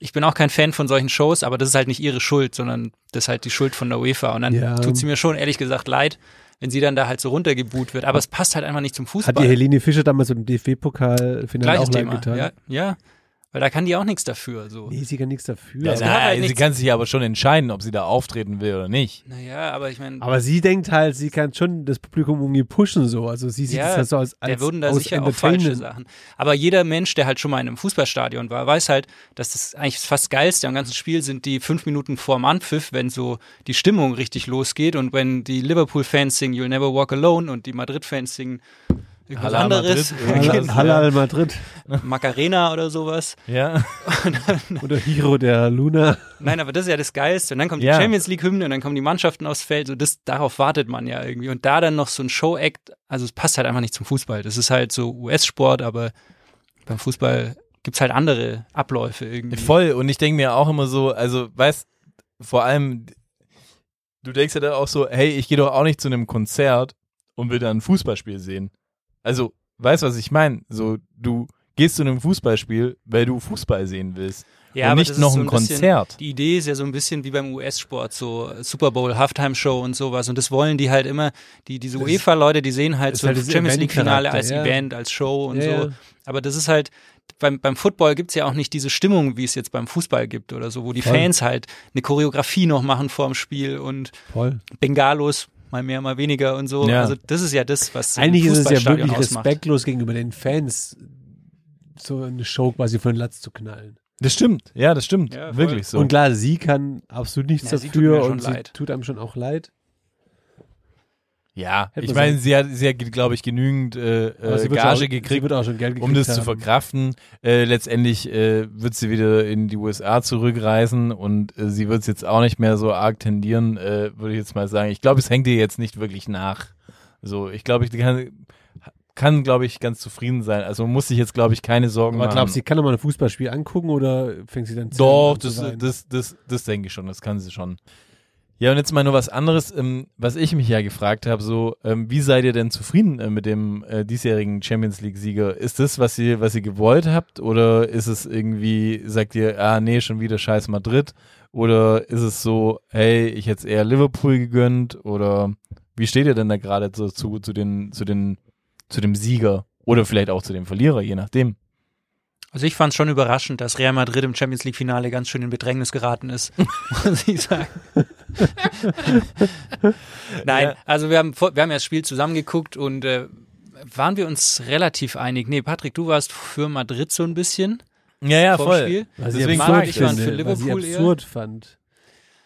ich bin auch kein Fan von solchen Shows, aber das ist halt nicht ihre Schuld, sondern das ist halt die Schuld von der UEFA. Und dann Ja. tut sie mir schon ehrlich gesagt leid, wenn sie dann da halt so runtergebuht wird. Aber es passt halt einfach nicht zum Fußball. Hat die Helene Fischer damals im DFB-Pokal-Finale auch Thema. getan? Ja, ja, weil da kann die auch nichts dafür. So. Nee, sie kann nichts dafür. ja, Also na, halt sie nichts- kann sich aber schon entscheiden, ob sie da auftreten will oder nicht. Naja, aber ich meine, aber sie denkt halt, sie kann schon das Publikum irgendwie pushen so. Also sie sieht Ja, das halt so als, als der würden da aus sicher auch falsche. Sachen. Aber jeder Mensch, der halt schon mal in einem Fußballstadion war, weiß halt, dass das eigentlich fast geilste am ganzen Spiel sind die fünf Minuten vor dem Anpfiff, wenn so die Stimmung richtig losgeht und wenn die Liverpool-Fans singen You'll Never Walk Alone und die Madrid-Fans singen irgendwas Halal anderes, Madrid. Halal, Halal Madrid Macarena oder sowas. Ja. oder Hiro der Luna. Nein, aber das ist ja das Geilste. Und dann kommt Ja. die Champions League-Hymne und dann kommen die Mannschaften aufs Feld. So das, darauf wartet man ja irgendwie. Und da dann noch so ein Show-Act, also es passt halt einfach nicht zum Fußball. Das ist halt so US-Sport, aber beim Fußball gibt's halt andere Abläufe irgendwie. Voll. Und ich denke mir auch immer so, also, weißt, vor allem, du denkst ja da auch so, hey, ich gehe doch auch nicht zu einem Konzert und will da ein Fußballspiel sehen. Also, weißt was ich meine? So, du gehst zu einem Fußballspiel, weil du Fußball sehen willst. Ja, und nicht noch so ein bisschen- Konzert. Die Idee ist ja so ein bisschen wie beim US-Sport, so Super Bowl, Halftime-Show und sowas. Und das wollen die halt immer, die, diese UEFA-Leute, die sehen halt so halt Champions League-Finale als ja. Event, als Show und Ja, so. Aber das ist halt, beim, beim Football gibt's ja auch nicht diese Stimmung, wie es jetzt beim Fußball gibt oder so, wo die Voll. Fans halt eine Choreografie noch machen vorm Spiel und Voll. Bengalos mal mehr, mal weniger und so. Ja. Also das ist ja das, was Eigentlich ist es ja wirklich ausmacht. respektlos gegenüber den Fans, so eine Show quasi von den Latz zu knallen. Das stimmt, ja, das stimmt. Ja. Wirklich so. Und klar, sie kann absolut nichts Ja, dafür schon und sie leid. tut einem schon auch leid. Ja, Hätte ich meine, sie hat, sie hat glaube ich, genügend äh, Aber äh, Gage auch, gekriegt, gekriegt um das zu haben. verkraften. Äh, letztendlich äh, wird sie wieder in die USA zurückreisen und äh, sie wird es jetzt auch nicht mehr so arg tendieren, äh, würde ich jetzt mal sagen. Ich glaube, es hängt ihr jetzt nicht wirklich nach. So, ich glaube, ich kann, kann glaube ich, ganz zufrieden sein. Also muss sich jetzt, glaube ich, keine Sorgen Aber machen. glaubst du, sie kann doch mal ein Fußballspiel angucken oder fängt sie dann zu Doch, zu das, das, das, das denke ich schon, das kann sie schon. Ja, und jetzt mal nur was anderes, ähm, was ich mich ja gefragt habe, so, ähm, wie seid ihr denn zufrieden äh, mit dem äh, diesjährigen Champions League-Sieger? Ist das, was ihr, was ihr gewollt habt, oder ist es irgendwie, sagt ihr, ah, nee, schon wieder scheiß Madrid? Oder ist es so, hey, ich hätte es eher Liverpool gegönnt? Oder wie steht ihr denn da gerade so zu, zu den, zu den, zu dem Sieger? Oder vielleicht auch zu dem Verlierer, je nachdem. Also ich fand es schon überraschend, dass Real Madrid im Champions League Finale ganz schön in Bedrängnis geraten ist, muss ich sagen. Nein, Ja. also wir haben, wir haben ja das Spiel zusammengeguckt und äh, waren wir uns relativ einig. Nee, Patrick, du warst für Madrid so ein bisschen Ja, ja, voll. Spiel. Was ich Deswegen absurd mag ich finde, für was Liverpool ich eher. absurd fand.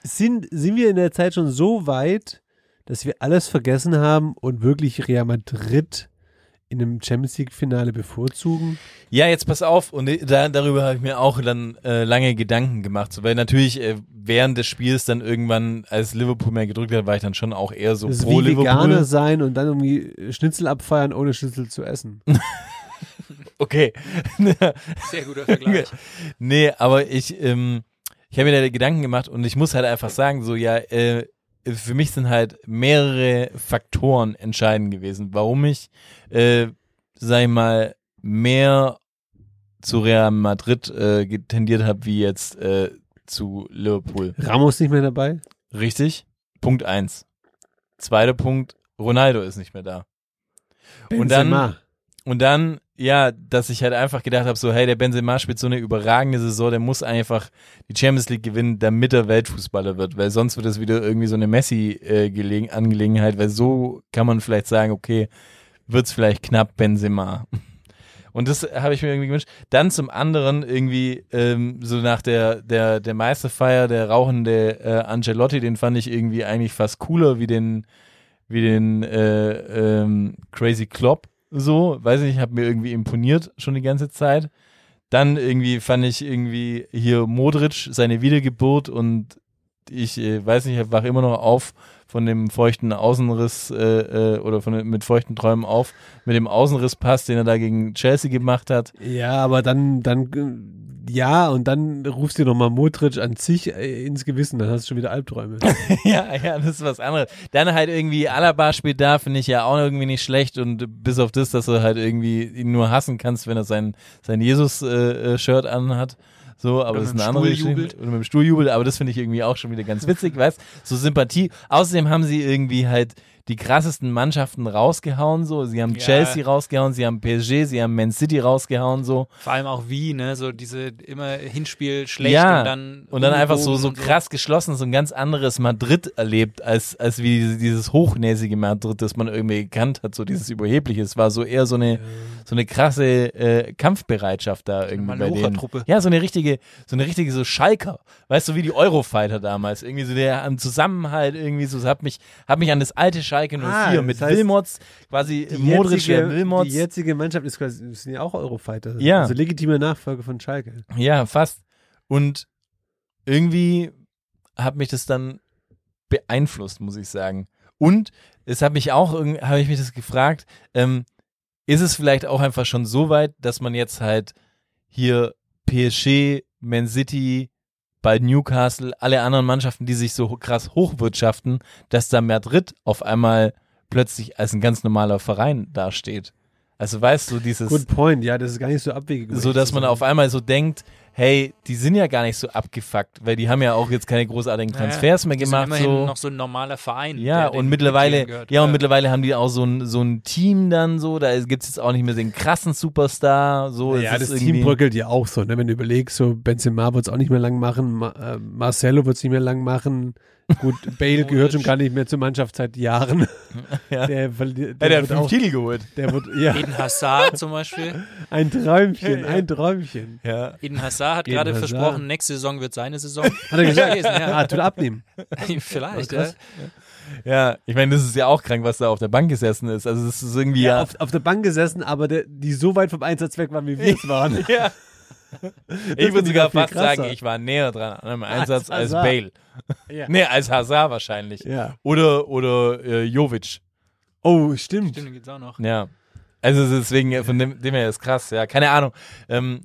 Sind, sind wir in der Zeit schon so weit, dass wir alles vergessen haben und wirklich Real Madrid in einem Champions League Finale bevorzugen? Ja, jetzt pass auf, und da, darüber habe ich mir auch dann äh, lange Gedanken gemacht, so, weil natürlich äh, während des Spiels dann irgendwann, als Liverpool mehr gedrückt hat, war ich dann schon auch eher so Das ist pro wie Liverpool. Veganer sein und dann irgendwie Schnitzel abfeiern, ohne Schnitzel zu essen. Okay. Sehr guter Vergleich. nee, aber ich, ähm, ich habe mir da Gedanken gemacht und ich muss halt einfach sagen, so ja, äh, für mich sind halt mehrere Faktoren entscheidend gewesen, warum ich, äh, sag ich mal, mehr zu Real Madrid äh, tendiert habe, wie jetzt äh, zu Liverpool. Ramos nicht mehr dabei? Richtig. Punkt eins. Zweiter Punkt, Ronaldo ist nicht mehr da. Und dann, Benzema. Und dann, ja, dass ich halt einfach gedacht habe, so, hey, der Benzema spielt so eine überragende Saison, der muss einfach die Champions League gewinnen, damit er Weltfußballer wird, weil sonst wird es wieder irgendwie so eine Messi-Angelegenheit, weil so kann man vielleicht sagen, okay, wird's vielleicht knapp Benzema. Und das habe ich mir irgendwie gewünscht. Dann zum anderen irgendwie ähm, so nach der, der, der Meisterfeier, der rauchende äh, Ancelotti, den fand ich irgendwie eigentlich fast cooler wie den, wie den äh, ähm, Crazy Klopp. So, weiß nicht, hat mir irgendwie imponiert schon die ganze Zeit. Dann irgendwie fand ich irgendwie hier Modric, seine Wiedergeburt und ich äh, weiß nicht, ich wach immer noch auf von dem feuchten Außenriss äh, äh, oder von mit feuchten Träumen auf mit dem Außenrisspass, den er da gegen Chelsea gemacht hat. Ja, aber dann, dann, äh, ja, und dann rufst du nochmal Modric an sich äh, ins Gewissen, dann hast du schon wieder Albträume. ja, ja, das ist was anderes. Dann halt irgendwie Alaba spielt da, finde ich ja auch irgendwie nicht schlecht und bis auf das, dass du halt irgendwie ihn nur hassen kannst, wenn er sein, sein Jesus-Shirt anhat. So, aber Oder das ist mit eine dem andere Geschichte. Oder mit dem Stuhl jubelt, aber das finde ich irgendwie auch schon wieder ganz witzig, weißt So Sympathie. Außerdem haben sie irgendwie halt die krassesten Mannschaften rausgehauen, so. Sie haben Ja. Chelsea rausgehauen, sie haben PSG, sie haben Man City rausgehauen, so. Vor allem auch wie, ne? So diese immer Hinspiel schlecht Ja, und dann Und dann einfach so, so krass geschlossen, so ein ganz anderes Madrid erlebt, als, als wie dieses, dieses hochnäsige Madrid, das man irgendwie gekannt hat, so dieses Überhebliche. Es war so eher so eine, so eine krasse äh, Kampfbereitschaft da irgendwie bei denen. Ja, so eine richtige, so eine richtige so Schalker. Weißt du, wie die Eurofighter damals. Irgendwie so der am Zusammenhalt irgendwie so, hat mich, hat mich an das alte Schalke 04 Ah, mit heißt, Wilmots, quasi Modric die Wilmots. jetzige Mannschaft ist quasi, sind ja auch Eurofighter. Ja. Also legitime Nachfolge von Schalke. Ja, fast. Und irgendwie hat mich das dann beeinflusst, muss ich sagen. Und es hat mich auch, irgendwie- habe ich mich das gefragt, ähm, ist es vielleicht auch einfach schon so weit, dass man jetzt halt hier PSG, Man City, bald Newcastle, alle anderen Mannschaften, die sich so krass hochwirtschaften, dass da Madrid auf einmal plötzlich als ein ganz normaler Verein dasteht. Also weißt du, dieses Good point, ja, das ist gar nicht so abwegig. so dass man auf einmal so denkt, hey, die sind ja gar nicht so abgefuckt, weil die haben ja auch jetzt keine großartigen Transfers mehr die sind gemacht. immerhin So. noch so ein normaler Verein. Ja, der und mittlerweile, gehört. ja, und mittlerweile haben die auch so ein, so ein Team dann so, da gibt's jetzt auch nicht mehr den krassen Superstar, so. es Ja, das Team bröckelt ja auch so, ne? wenn du überlegst, so Benzema wird es auch nicht mehr lang machen, Ma äh, Marcelo wird es nicht mehr lang machen. Gut, Bale gehört schon gar nicht mehr zur Mannschaft seit Jahren. Ja. Der, verli- Ja, der hat wird fünf auch, Titel geholt. der wird, ja, Eden Hazard zum Beispiel. ein Träumchen, ein Träumchen. Ja. Eden Hazard Hazard hat gerade Hazard. versprochen, nächste Saison wird seine Saison. Hat er gesagt? Gelesen, ja. Ah, tut abnehmen. Vielleicht, Krass. ja. Ja, ich meine, das ist ja auch krank, was da auf der Bank gesessen ist. Also das ist irgendwie ja. Auf, auf der Bank gesessen, aber der, die so weit vom Einsatz weg waren, wie wir es waren. ja. Ich würde sogar fast sagen, krasser. ich war näher dran an einem Einsatz als, Hazard. Bale. Ja. Nee, als Hazard wahrscheinlich. Ja. Oder oder äh, Jovic. Oh, stimmt. Stimmt, gibt's auch noch. Ja. Also deswegen, von dem, dem her ist krass, ja. Keine Ahnung. Ähm,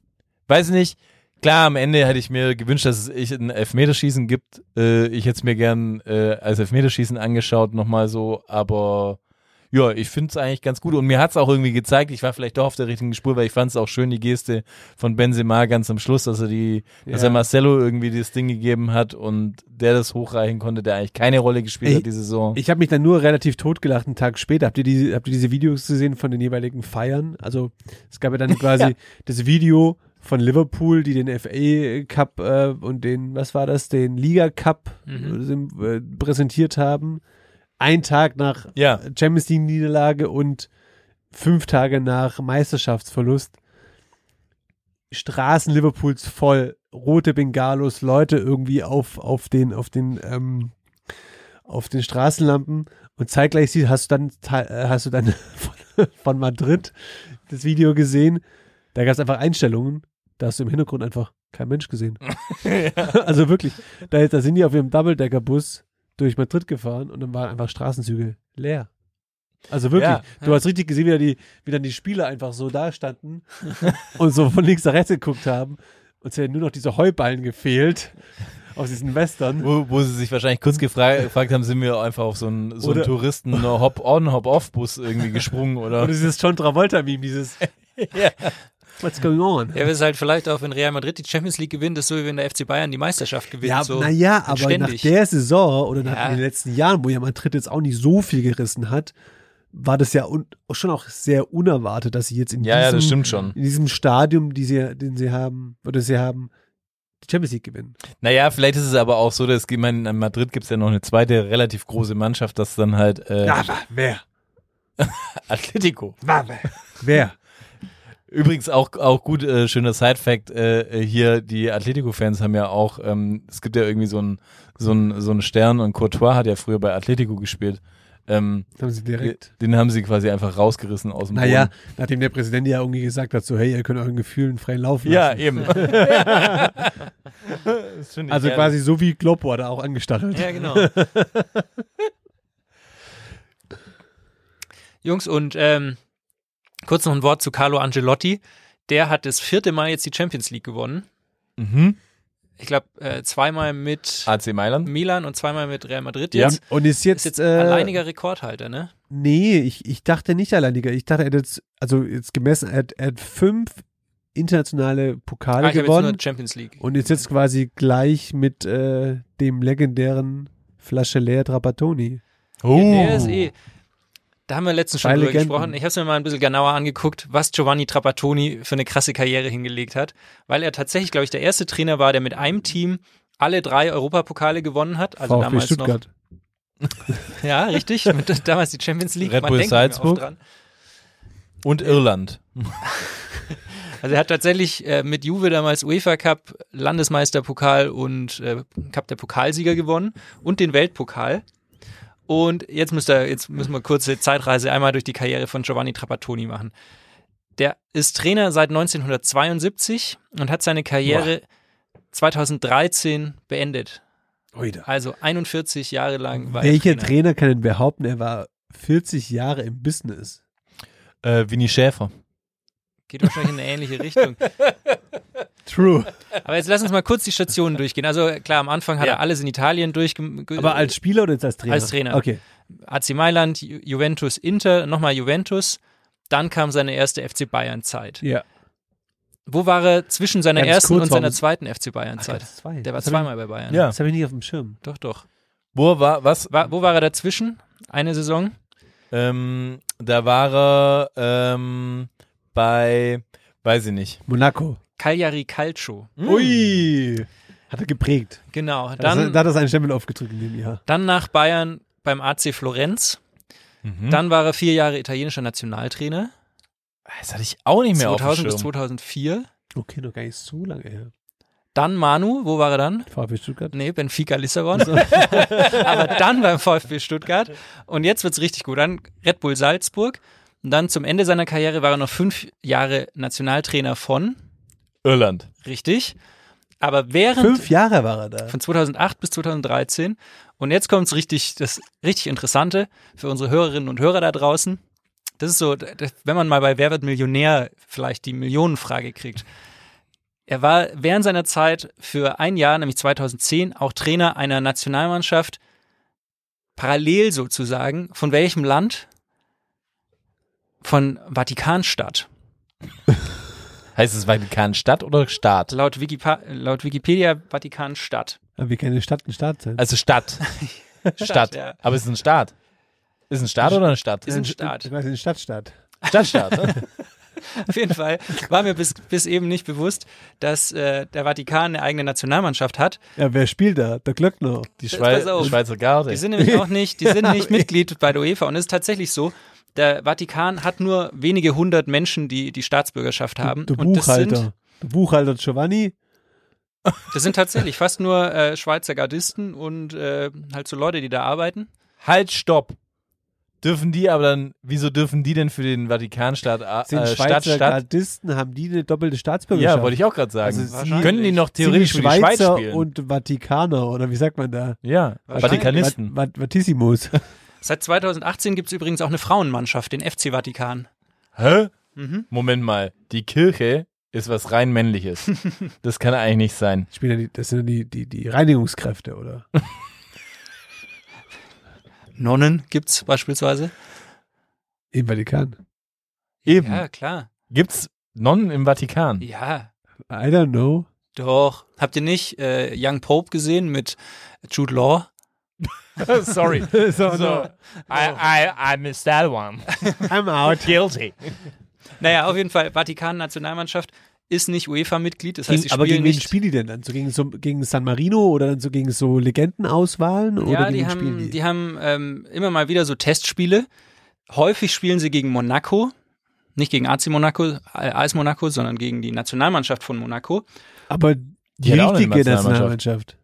weiß nicht. Klar, am Ende hätte ich mir gewünscht, dass es ich ein Elfmeterschießen gibt. Äh, ich hätte es mir gern äh, als Elfmeterschießen angeschaut, nochmal so, aber ja, ich finde es eigentlich ganz gut. Und mir hat es auch irgendwie gezeigt, ich war vielleicht doch auf der richtigen Spur, weil ich fand es auch schön, die Geste von Benzema ganz am Schluss, dass er die, dass Ja. er Marcelo irgendwie das Ding gegeben hat und der das hochreichen konnte, der eigentlich keine Rolle gespielt Ey, hat diese Saison. Ich habe mich dann nur relativ totgelacht einen Tag später. Habt ihr, diese, habt ihr diese Videos gesehen von den jeweiligen Feiern? Also es gab ja dann quasi Ja. das Video von Liverpool, die den FA Cup äh, und den, was war das, den Liga Cup Mhm. äh, präsentiert haben. Ein Tag nach Ja. Champions League Niederlage und fünf Tage nach Meisterschaftsverlust. Straßen Liverpools voll, rote Bengalos, Leute irgendwie auf, auf den, auf den, ähm, auf den Straßenlampen und zeitgleich siehst, hast du dann, äh, hast du dann von, von Madrid das Video gesehen. Da gab es einfach Einstellungen, da hast du im Hintergrund einfach kein Mensch gesehen. also wirklich, da, da sind die auf ihrem Double-Decker-Bus durch Madrid gefahren und dann waren einfach Straßenzüge leer. Also wirklich, Ja. du hast richtig gesehen, wie, da die, wie dann die Spieler einfach so da standen und so von links nach rechts geguckt haben und es hätten nur noch diese Heuballen gefehlt aus diesen Western. Wo, wo sie sich wahrscheinlich kurz gefra gefragt haben, sind wir einfach auf so einen, so einen Oder- Touristen Hop-on, Hop-off-Bus irgendwie gesprungen Und oder? dieses John Travolta-Meme, dieses What's going on? Ja, wir halt vielleicht auch, wenn Real Madrid die Champions League gewinnt, ist so wie wenn der FC Bayern die Meisterschaft gewinnt. Ja, so naja, aber nach ständig. der Saison oder nach Ja. den letzten Jahren, wo ja Madrid jetzt auch nicht so viel gerissen hat, war das ja schon auch sehr unerwartet, dass sie jetzt in Ja, ja, diesem, schon. in diesem Stadium, die sie, den sie haben, oder sie haben, die Champions League gewinnen. Naja, vielleicht ist es aber auch so, dass ich meine, in Madrid gibt es ja noch eine zweite relativ große Mannschaft, das dann halt äh, Aber wer? Atletico. Wer? Übrigens auch auch gut äh, schöner Side Fact äh, hier die Atletico Fans haben ja auch ähm, es gibt ja irgendwie so einen so einen so einen Stern und Courtois hat ja früher bei Atletico gespielt. Ähm, Haben sie direkt. den haben sie quasi einfach rausgerissen aus dem Naja, Boden. nachdem der Präsident ja irgendwie gesagt hat, so, hey, ihr könnt euren Gefühlen freien Lauf lassen. Ja, eben. Also herrlich. quasi so wie Globo hat er auch angestachelt. Ja, genau. Jungs, und ähm, kurz noch ein Wort zu Carlo Angelotti. Der hat das vierte Mal jetzt die Champions League gewonnen. Mhm. Ich glaube, äh, zweimal mit AC Mailand. Milan und zweimal mit Real Madrid. Ja. Jetzt Und ist jetzt, ist jetzt äh, alleiniger Rekordhalter, ne? Nee, ich, ich dachte nicht alleiniger. Ich dachte, er hat jetzt, also jetzt gemessen, er hat, er hat fünf internationale Pokale Ah, ich habe jetzt gewonnen Champions League. und ist jetzt quasi gleich mit äh, dem legendären Flasche leer Trapattoni. Oh. Der ist eh. Da haben wir letztens schon drüber Legenden. gesprochen. Ich habe es mir mal ein bisschen genauer angeguckt, was Giovanni Trapattoni für eine krasse Karriere hingelegt hat, weil er tatsächlich, glaube ich, der erste Trainer war, der mit einem Team alle drei Europapokale gewonnen hat. Also VfB damals Stuttgart. noch. Ja, richtig. Mit, damals die Champions League. Red Man Bull Salzburg. dran. Und Irland. Also er hat tatsächlich äh, mit Juve damals UEFA Cup, Landesmeisterpokal und äh, Cup der Pokalsieger gewonnen und den Weltpokal. Und jetzt müsst ihr, jetzt müssen wir kurze Zeitreise einmal durch die Karriere von Giovanni Trapattoni machen. Der ist Trainer seit 1972 und hat seine Karriere 2013 beendet. Oida. Also 41 Jahre lang war er Welcher Trainer. Trainer kann denn behaupten, er war 40 Jahre im Business? Äh, Winnie Schäfer. Geht wahrscheinlich in eine ähnliche Richtung. True. Aber jetzt lass uns mal kurz die Stationen durchgehen. Also klar, am Anfang hat Ja. er alles in Italien durch. Aber als Spieler oder jetzt als Trainer? Als Trainer. Okay. AC Mailand, Ju- Juventus, Inter, nochmal Juventus. Dann kam seine erste FC Bayern-Zeit. Ja. Wo war er zwischen seiner Ganz ersten und seiner zweiten FC Bayern-Zeit? Zwei. Der war Das hab ich- zweimal bei Bayern. Ja. Das habe ich nicht auf dem Schirm. Doch, doch. Wo war was? War, wo war er dazwischen? Eine Saison? Ähm, da war er ähm, bei, weiß ich nicht. Monaco. Cagliari Calcio. Ui. Hat er geprägt. Genau. Da, Dann, da hat er seinen Stempel aufgedrückt in dem Jahr. dann nach Bayern beim AC Florenz. Mhm. Dann war er vier Jahre italienischer Nationaltrainer. das hatte ich auch nicht mehr 2000 auf bis dem Schirm. 2004. Okay, noch gar nicht so lange her. Dann Manu, wo war er dann? VfB Stuttgart. Nee, Benfica Lissabon. Aber dann beim VfB Stuttgart. Und jetzt wird's richtig gut. Dann Red Bull Salzburg. Und dann zum Ende seiner Karriere war er noch fünf Jahre Nationaltrainer von, Irland. richtig. Aber während Fünf Jahre war er da. von 2008 bis 2013. Und jetzt kommt's richtig, das richtig Interessante für unsere Hörerinnen und Hörer da draußen. Das ist so, wenn man mal bei Wer wird Millionär vielleicht die Millionenfrage kriegt. Er war während seiner Zeit für ein Jahr, nämlich 2010, auch Trainer einer Nationalmannschaft, parallel sozusagen. Von welchem Land? Von Vatikanstadt. Heißt es Vatikanstadt oder Staat? Laut, Wikipa laut Wikipedia Vatikanstadt. Aber wie kann eine Stadt ein Staat sein? Also Stadt. Stadt. ja. Aber es ist ein Staat. Ist ein Staat oder eine Stadt? ist ein Staat. Ich weiß, eine Stadtstaat. Stadtstaat. ne? Auf jeden Fall war mir bis, bis eben nicht bewusst, dass äh, der Vatikan eine eigene Nationalmannschaft hat. Ja, wer spielt da? Der Glöckner. Die Schwei auf. Schweizer Garde. Die sind nämlich auch nicht, die sind nicht Mitglied bei der UEFA. Und es ist tatsächlich so, der Vatikan hat nur wenige hundert Menschen, die die Staatsbürgerschaft haben. Der Und das sind, Buchhalter. Der Buchhalter Giovanni. das sind tatsächlich fast nur äh, Schweizer Gardisten und äh, halt so Leute, die da arbeiten. halt, stopp. Dürfen die aber dann, wieso dürfen die denn für den Vatikanstaat äh, Sind Stadt, Schweizer Stadt? Gardisten, haben die eine doppelte Staatsbürgerschaft? Ja, wollte ich auch gerade sagen. Also Wahrscheinlich. Können die noch theoretisch für die Schweiz Schweizer spielen? und Vatikaner, oder wie sagt man da? ja. Vatikanisten. Vat- Vat- Vatissimus. Seit 2018 gibt es übrigens auch eine Frauenmannschaft, den FC Vatikan. Hä? Mhm. Moment mal. Die Kirche ist was rein männliches. das kann eigentlich nicht sein. Spielen ja die, das sind ja die, die, die Reinigungskräfte, oder? Nonnen gibt's beispielsweise. Im Vatikan. Eben. Ja, klar. Gibt's Nonnen im Vatikan? Ja, I don't know. doch. Habt ihr nicht äh, Young Pope gesehen mit Jude Law? Sorry. so, So, I, I, I missed that one. I'm out. Guilty. Naja, auf jeden Fall, Vatikan-Nationalmannschaft ist nicht UEFA-Mitglied, das heißt, Gegen, aber gegen wen spielen die denn dann? So gegen, so gegen San Marino oder dann so gegen so Legendenauswahlen? Oder ja, gegen die haben, die? die haben ähm, immer mal wieder so Testspiele. Häufig spielen sie gegen Monaco. Nicht gegen AC Monaco, AS Monaco, sondern gegen die Nationalmannschaft von Monaco. aber die eine richtige Nationalmannschaft. Nationalmannschaft.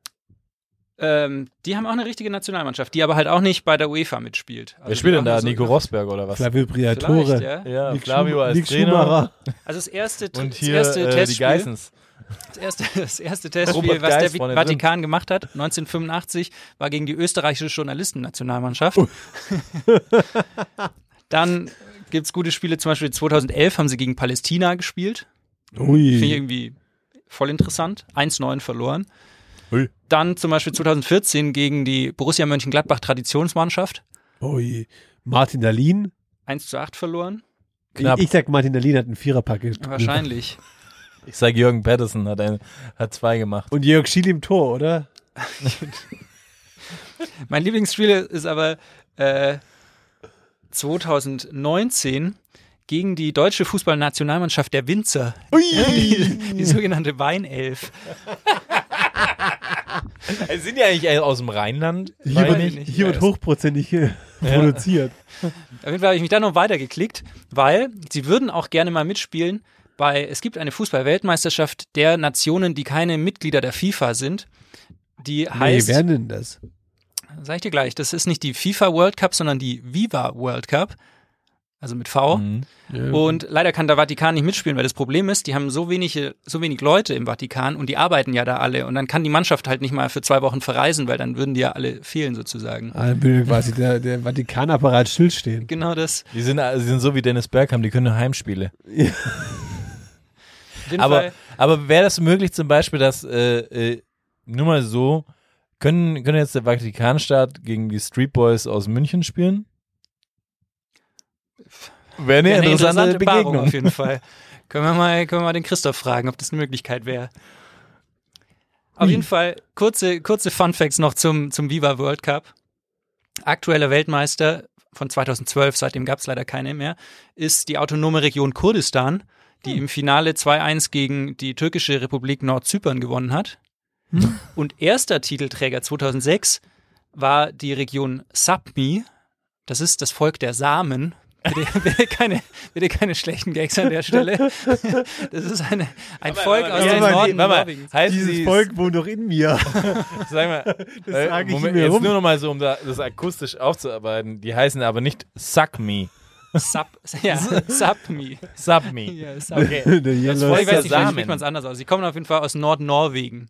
Ähm, die haben auch eine richtige Nationalmannschaft, die aber halt auch nicht bei der UEFA mitspielt. Also Wer spielt die denn da? so- Nico Rosberg oder was? Flavio Briatore. ja. Ja, Nick Flavio als Nick Trainer. Also das erste, Und das hier erste äh, die Testspiel, Geissens. das erste, das erste Testspiel, was der vorne drin. Vatikan gemacht hat, 1985, war gegen die österreichische Journalistennationalmannschaft. Dann gibt's gute Spiele, zum Beispiel 2011 haben sie gegen Palästina gespielt. Finde ich irgendwie voll interessant. 1-9 verloren. Ui. Dann zum Beispiel 2014 gegen die Borussia Mönchengladbach Traditionsmannschaft. Ui. Martin Dahlin. 1 zu 8 verloren. Knapp. Ich, ich sag, Martin Dahlin hat einen Viererpack geknüpft. Wahrscheinlich. Ich sag Jürgen Patterson hat, ein, hat zwei gemacht. Und Jörg Schiel im Tor, oder? Mein Lieblingsspiel ist aber äh, 2019 gegen die deutsche Fußballnationalmannschaft der Winzer. Die, die sogenannte Weinelf. Sind die eigentlich aus dem Rheinland? Hier, wird, ich nicht. hier Ja, wird hochprozentig äh, produziert. Auf jeden Fall habe ich mich da noch weitergeklickt, weil sie würden auch gerne mal mitspielen bei, es gibt eine Fußball-Weltmeisterschaft der Nationen, die keine Mitglieder der FIFA sind. Die Nee, heißt, wer denn das? sag ich dir gleich, das ist nicht die FIFA World Cup, sondern die Viva World Cup. Also mit V. Mhm. Und leider kann der Vatikan nicht mitspielen, weil das Problem ist, die haben so wenige, so wenig Leute im Vatikan und die arbeiten ja da alle. Und dann kann die Mannschaft halt nicht mal für zwei Wochen verreisen, weil dann würden die ja alle fehlen sozusagen. Ah, dann würde quasi der, der Vatikanapparat stillstehen. Genau das. Die sind, die sind so wie Dennis Bergkamp, die können nur Heimspiele. Jeden Aber, Fall, aber wäre das möglich zum Beispiel, dass, äh, äh, nur mal so, können, können jetzt der Vatikanstaat gegen die Street Boys aus München spielen? Wäre eine, wäre eine interessante, interessante Paarung Begegnung. auf jeden Fall. können, wir mal, können wir mal den Christoph fragen, ob das eine Möglichkeit wäre. Auf jeden Fall kurze, kurze Fun Facts noch zum, zum Viva World Cup. Aktueller Weltmeister von 2012, seitdem gab es leider keine mehr, ist die autonome Region Kurdistan, die im Finale 2-1 gegen die türkische Republik Nordzypern gewonnen hat. Und erster Titelträger 2006 war die Region Sapmi. Das ist das Volk der Samen. Bitte, bitte, keine, bitte keine schlechten Gags an der Stelle. Das ist eine, ein Volk aus Ja, dem aber- Norden warte mal, Norwegens. heißt Dieses sie- Volk wohnt doch in mir. Sag mal, äh, sag ich Moment, mir jetzt rum. nur noch mal so, um da, das akustisch aufzuarbeiten. Die heißen aber nicht Suck Me, Sub, ja, Sapmi. Sub Me. Ja, Sapmi. Okay. Yellow- Volk Ich weiß nicht, spricht man es anders aus. Sie kommen auf jeden Fall aus Nordnorwegen.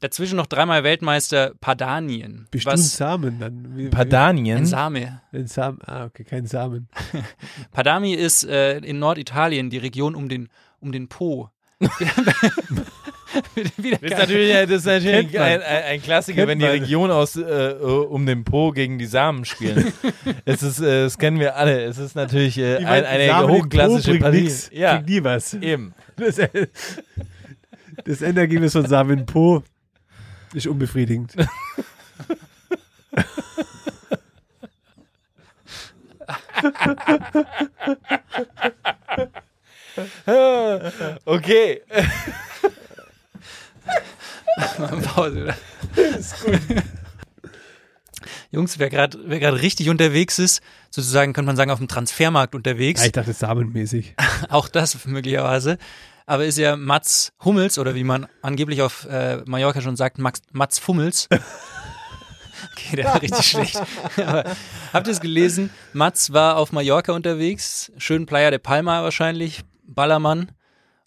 Dazwischen noch dreimal Weltmeister Padanien. Bestimmt Was Samen dann. Wie- Padanien. ein Same. Ein Samen. Ah, okay, kein Samen. Padami ist äh, in Norditalien die Region um den, um den Po. Wieder Das ist natürlich, das ist natürlich ein, ein, ein Klassiker, Kennt wenn die. Region aus äh, um den Po gegen die Samen spielen. es ist, äh, das kennen wir alle. Es ist natürlich äh, Ich ein, eine Samen hochklassische Partie. nix, Ja, nie was. eben. Das, das Endergebnis von Samen Po ist unbefriedigend. Okay. Pause. Oder? Jungs, wer gerade wer gerade richtig unterwegs ist, sozusagen könnte man sagen auf dem Transfermarkt unterwegs, Ja, ich dachte samenmäßig. auch das möglicherweise, aber ist ja Mats Hummels oder wie man angeblich auf äh, Mallorca schon sagt, Max, Mats Fummels. Okay, der war richtig schlecht. Aber habt ihr es gelesen? Mats war auf Mallorca unterwegs, schön Playa de Palma wahrscheinlich, Ballermann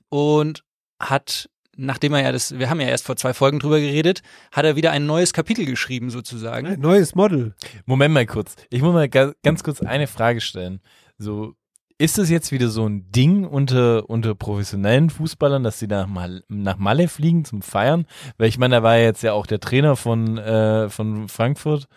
und hat, nachdem er ja das, wir haben ja erst vor zwei Folgen drüber geredet, hat er wieder ein neues Kapitel geschrieben sozusagen. Ein neues Model. Moment mal kurz. Ich muss mal ga- ganz kurz eine Frage stellen. So, ist es jetzt wieder so ein Ding unter, unter professionellen Fußballern, dass sie nach, Mal, nach Malle fliegen zum Feiern? Weil ich meine, da war ja jetzt ja auch der Trainer von, äh, von Frankfurt,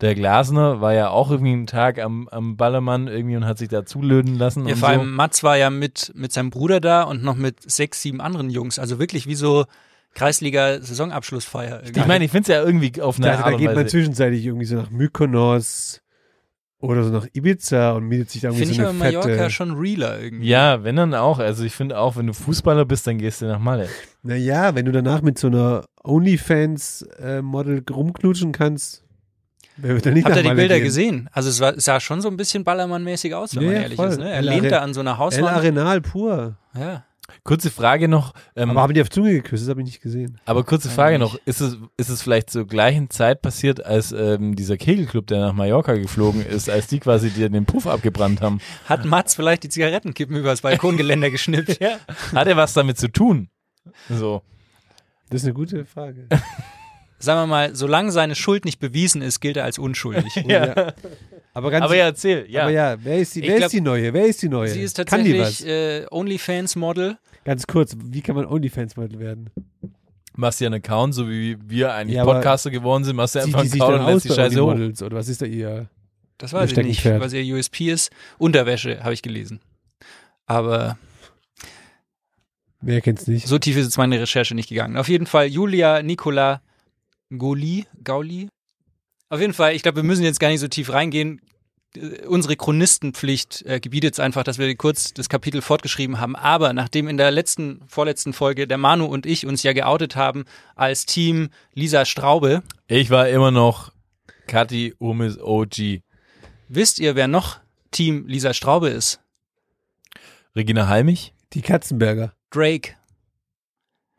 der Glasner, war ja auch irgendwie einen Tag am, am Ballermann irgendwie und hat sich da zulöden lassen. Ja, und vor so. allem Mats war ja mit, mit seinem Bruder da und noch mit sechs, sieben anderen Jungs. Also wirklich wie so Kreisliga-Saisonabschlussfeier. Ich meine, ich finde es ja irgendwie auf eine Da, da Art und geht man zwischenzeitlich irgendwie so nach Mykonos oder so nach Ibiza und mietet sich da irgendwie Finde ich so aber eine Mallorca fette... schon realer irgendwie. Ja, wenn dann auch. Also ich finde auch, wenn du Fußballer bist, dann gehst du nach Malle. Naja, wenn du danach mit so einer OnlyFans-Model rumknutschen kannst, wer wird da nicht Habt nach ihr die Malle Bilder gehen? gesehen? Also es, war, sah schon so ein bisschen Ballermann-mäßig aus, wenn Ja, man ehrlich voll. ist. Ne? Er El lehnt Are- da an so einer El Hauswand. Arenal pur. Ja. Kurze Frage noch. Ähm, Aber haben die auf Zunge geküsst? Das habe ich nicht gesehen. Aber kurze Frage noch, ist es, ist es vielleicht zur gleichen Zeit passiert, als ähm, dieser Kegelclub, der nach Mallorca geflogen ist, als die quasi dir den Puff abgebrannt haben? Hat Mats vielleicht die Zigarettenkippen übers Balkongeländer geschnippt? Ja. Hat er was damit zu tun? So. Das ist eine gute Frage. Sagen wir mal, solange seine Schuld nicht bewiesen ist, gilt er als unschuldig. ja. Aber ganz Aber ja, erzähl, ja. aber ja, wer ist die, wer glaub, ist die neue? Wer ist die neue? Sie ist tatsächlich äh, OnlyFans-Model. Ganz kurz, wie kann man OnlyFans-Model werden? Machst dir einen Account, so wie wir eigentlich Ja, Podcaster geworden sind, machst du einfach einen Account und lässt die bei Scheiße hoch. Oder was ist da ihr? Das weiß Ihr ich nicht, was ihr USP ist. Unterwäsche, habe ich gelesen. Aber Wer kennt's nicht? so tief ist jetzt meine Recherche nicht gegangen. Auf jeden Fall Julia Nicola Goli, Gauli. Auf jeden Fall, ich glaube, wir müssen jetzt gar nicht so tief reingehen. Äh, Unsere Chronistenpflicht äh, gebietet es einfach, dass wir kurz das Kapitel fortgeschrieben haben. Aber nachdem in der letzten, vorletzten Folge der Manu und ich uns ja geoutet haben als Team Lisa Straube, Ich war immer noch Kathi Umis OG. wisst ihr, wer noch Team Lisa Straube ist? Regina Halmich? Die Katzenberger. Drake.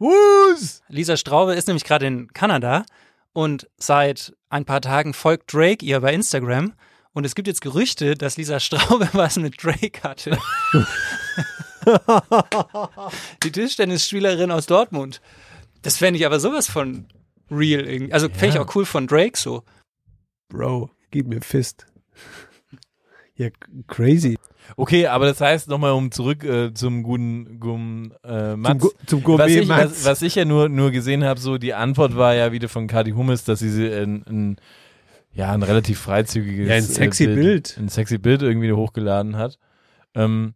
Wus! Lisa Straube ist nämlich gerade in Kanada und seit ein paar Tagen folgt Drake ihr bei Instagram. Und es gibt jetzt Gerüchte, dass Lisa Straube was mit Drake hatte. Die Tischtennisspielerin aus Dortmund. Das fände ich aber sowas von real irgendwie. Also fände ich auch cool von Drake so. Bro, gib mir Fist. Ja, crazy. Okay, aber das heißt nochmal, um zurück äh, zum guten, guten äh, Zum, Mats. Gu- zum was, Gourmet ich, was, Mats. was ich ja nur, nur gesehen habe, so die Antwort war ja wieder von Kati Hummels, dass sie sie in, in, ja, ein relativ freizügiges Ja, ein sexy äh, Bild. ein sexy Bild irgendwie hochgeladen hat. Ähm,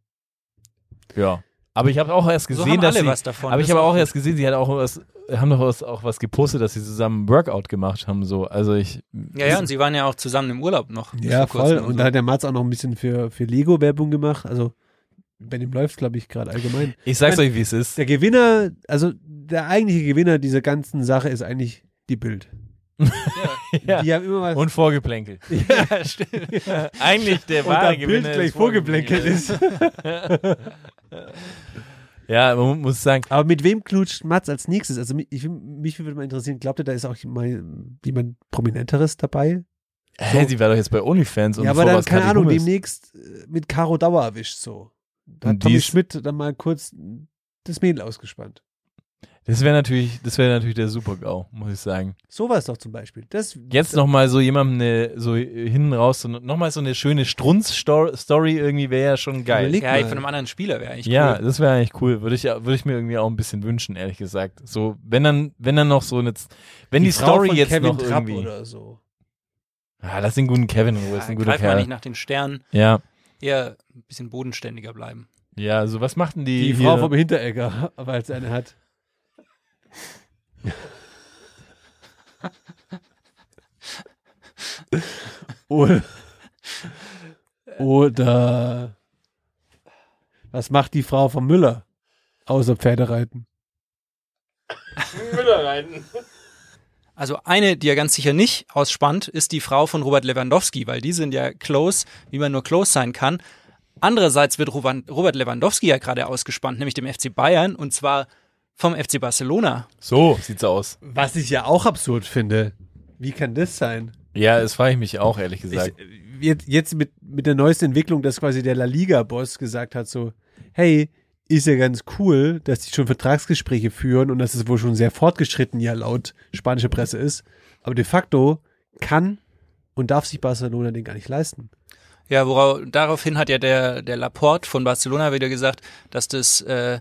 ja. Aber ich habe auch erst So gesehen, haben dass alle sie, was davon. aber ich habe auch erst gesehen, sie hat auch was, haben doch was, auch was gepostet, dass sie zusammen ein Workout gemacht haben, so. Also ich, Ja, ja, und sie waren ja auch zusammen im Urlaub noch. Ja, voll. Und so. da hat der Mats auch noch ein bisschen für, für Lego Werbung gemacht. Also, bei dem läuft glaube ich, gerade allgemein. ich sag's Nein. euch, wie es ist. Der Gewinner, also der eigentliche Gewinner dieser ganzen Sache ist eigentlich die Bild. Ja. Die haben immer was. Und Vorgeplänkel. Ja, stimmt. Eigentlich der und wahre Bild Gewinner gleich ist vorgeblänkelt ist. Ja, man muss sagen, Aber mit wem knutscht Mats als nächstes? Also mich, ich, mich würde mal interessieren, glaubt ihr, da ist auch mal jemand Prominenteres dabei? hä, die war doch jetzt bei OnlyFans und ja, aber dann, keine Ahnung, Hummels. demnächst äh, mit Caro Dauer erwischt so. Da hat Und Tommy Schmidt dann mal kurz das Mädel ausgespannt. Das wäre natürlich, das wäre natürlich der Super-GAU, muss ich sagen. Sowas doch zum Beispiel. Das, Jetzt nochmal so jemandem eine, so hinten raus, so, nochmal so eine schöne Strunz-Story irgendwie wäre ja schon geil. Überleg Ja, mal. von einem anderen Spieler wäre eigentlich Ja, cool. das wäre eigentlich cool. Würde ich, würde ich mir irgendwie auch ein bisschen wünschen, ehrlich gesagt. So, wenn dann, wenn dann noch so eine, wenn die, Frau Story von jetzt Kevin noch Trapp irgendwie. oder so. Ah, lass den guten Kevin in Ruhe, ist Ja, ein guter greif mal Kerl. nicht nach den Sternen, Ja, eher ein bisschen bodenständiger bleiben. ja, so was machten die? Die hier? Frau vom Hinteregger, weil es eine hat. oder, oder was macht die Frau vom Müller? Außer Pferdereiten. Also eine, die er ganz sicher nicht ausspannt, ist die Frau von Robert Lewandowski, weil die sind ja close, wie man nur close sein kann. Andererseits wird Robert Lewandowski ja gerade ausgespannt, nämlich dem FC Bayern und zwar vom FC Barcelona. So sieht's aus. Was ich ja auch absurd finde. Wie kann das sein? Ja, das frage ich mich auch, ehrlich gesagt. Ich, jetzt, jetzt mit, mit der neuesten Entwicklung, dass quasi der La Liga-Boss gesagt hat, so, hey, ist ja ganz cool, dass die schon Vertragsgespräche führen und dass es wohl schon sehr fortgeschritten ja laut spanischer Presse ist. Aber de facto kann und darf sich Barcelona den gar nicht leisten. Ja, worauf, daraufhin hat ja der, der Laporte von Barcelona wieder gesagt, dass das, äh,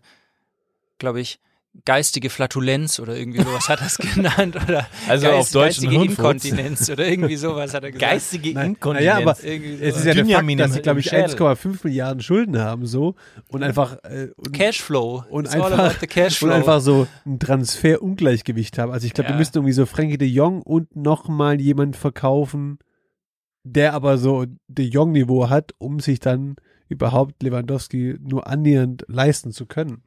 glaube ich, geistige Flatulenz oder irgendwie sowas hat er es genannt oder Also auf Deutsch geistige. Inkontinenz oder irgendwie sowas hat er gesagt. Geistige Nein, Inkontinenz. naja, aber Irgendwie Es so. ist ja der Fakt, dass sie, glaube ich, Schädel. 1,5 Milliarden Schulden haben so und einfach äh, und, Cashflow. und It's all einfach, about the Cashflow. und einfach so ein Transferungleichgewicht haben. Also ich glaube, Ja. wir müssten irgendwie so Frankie de Jong und nochmal jemand verkaufen, der aber so de Jong-Niveau hat, um sich dann überhaupt Lewandowski nur annähernd leisten zu können.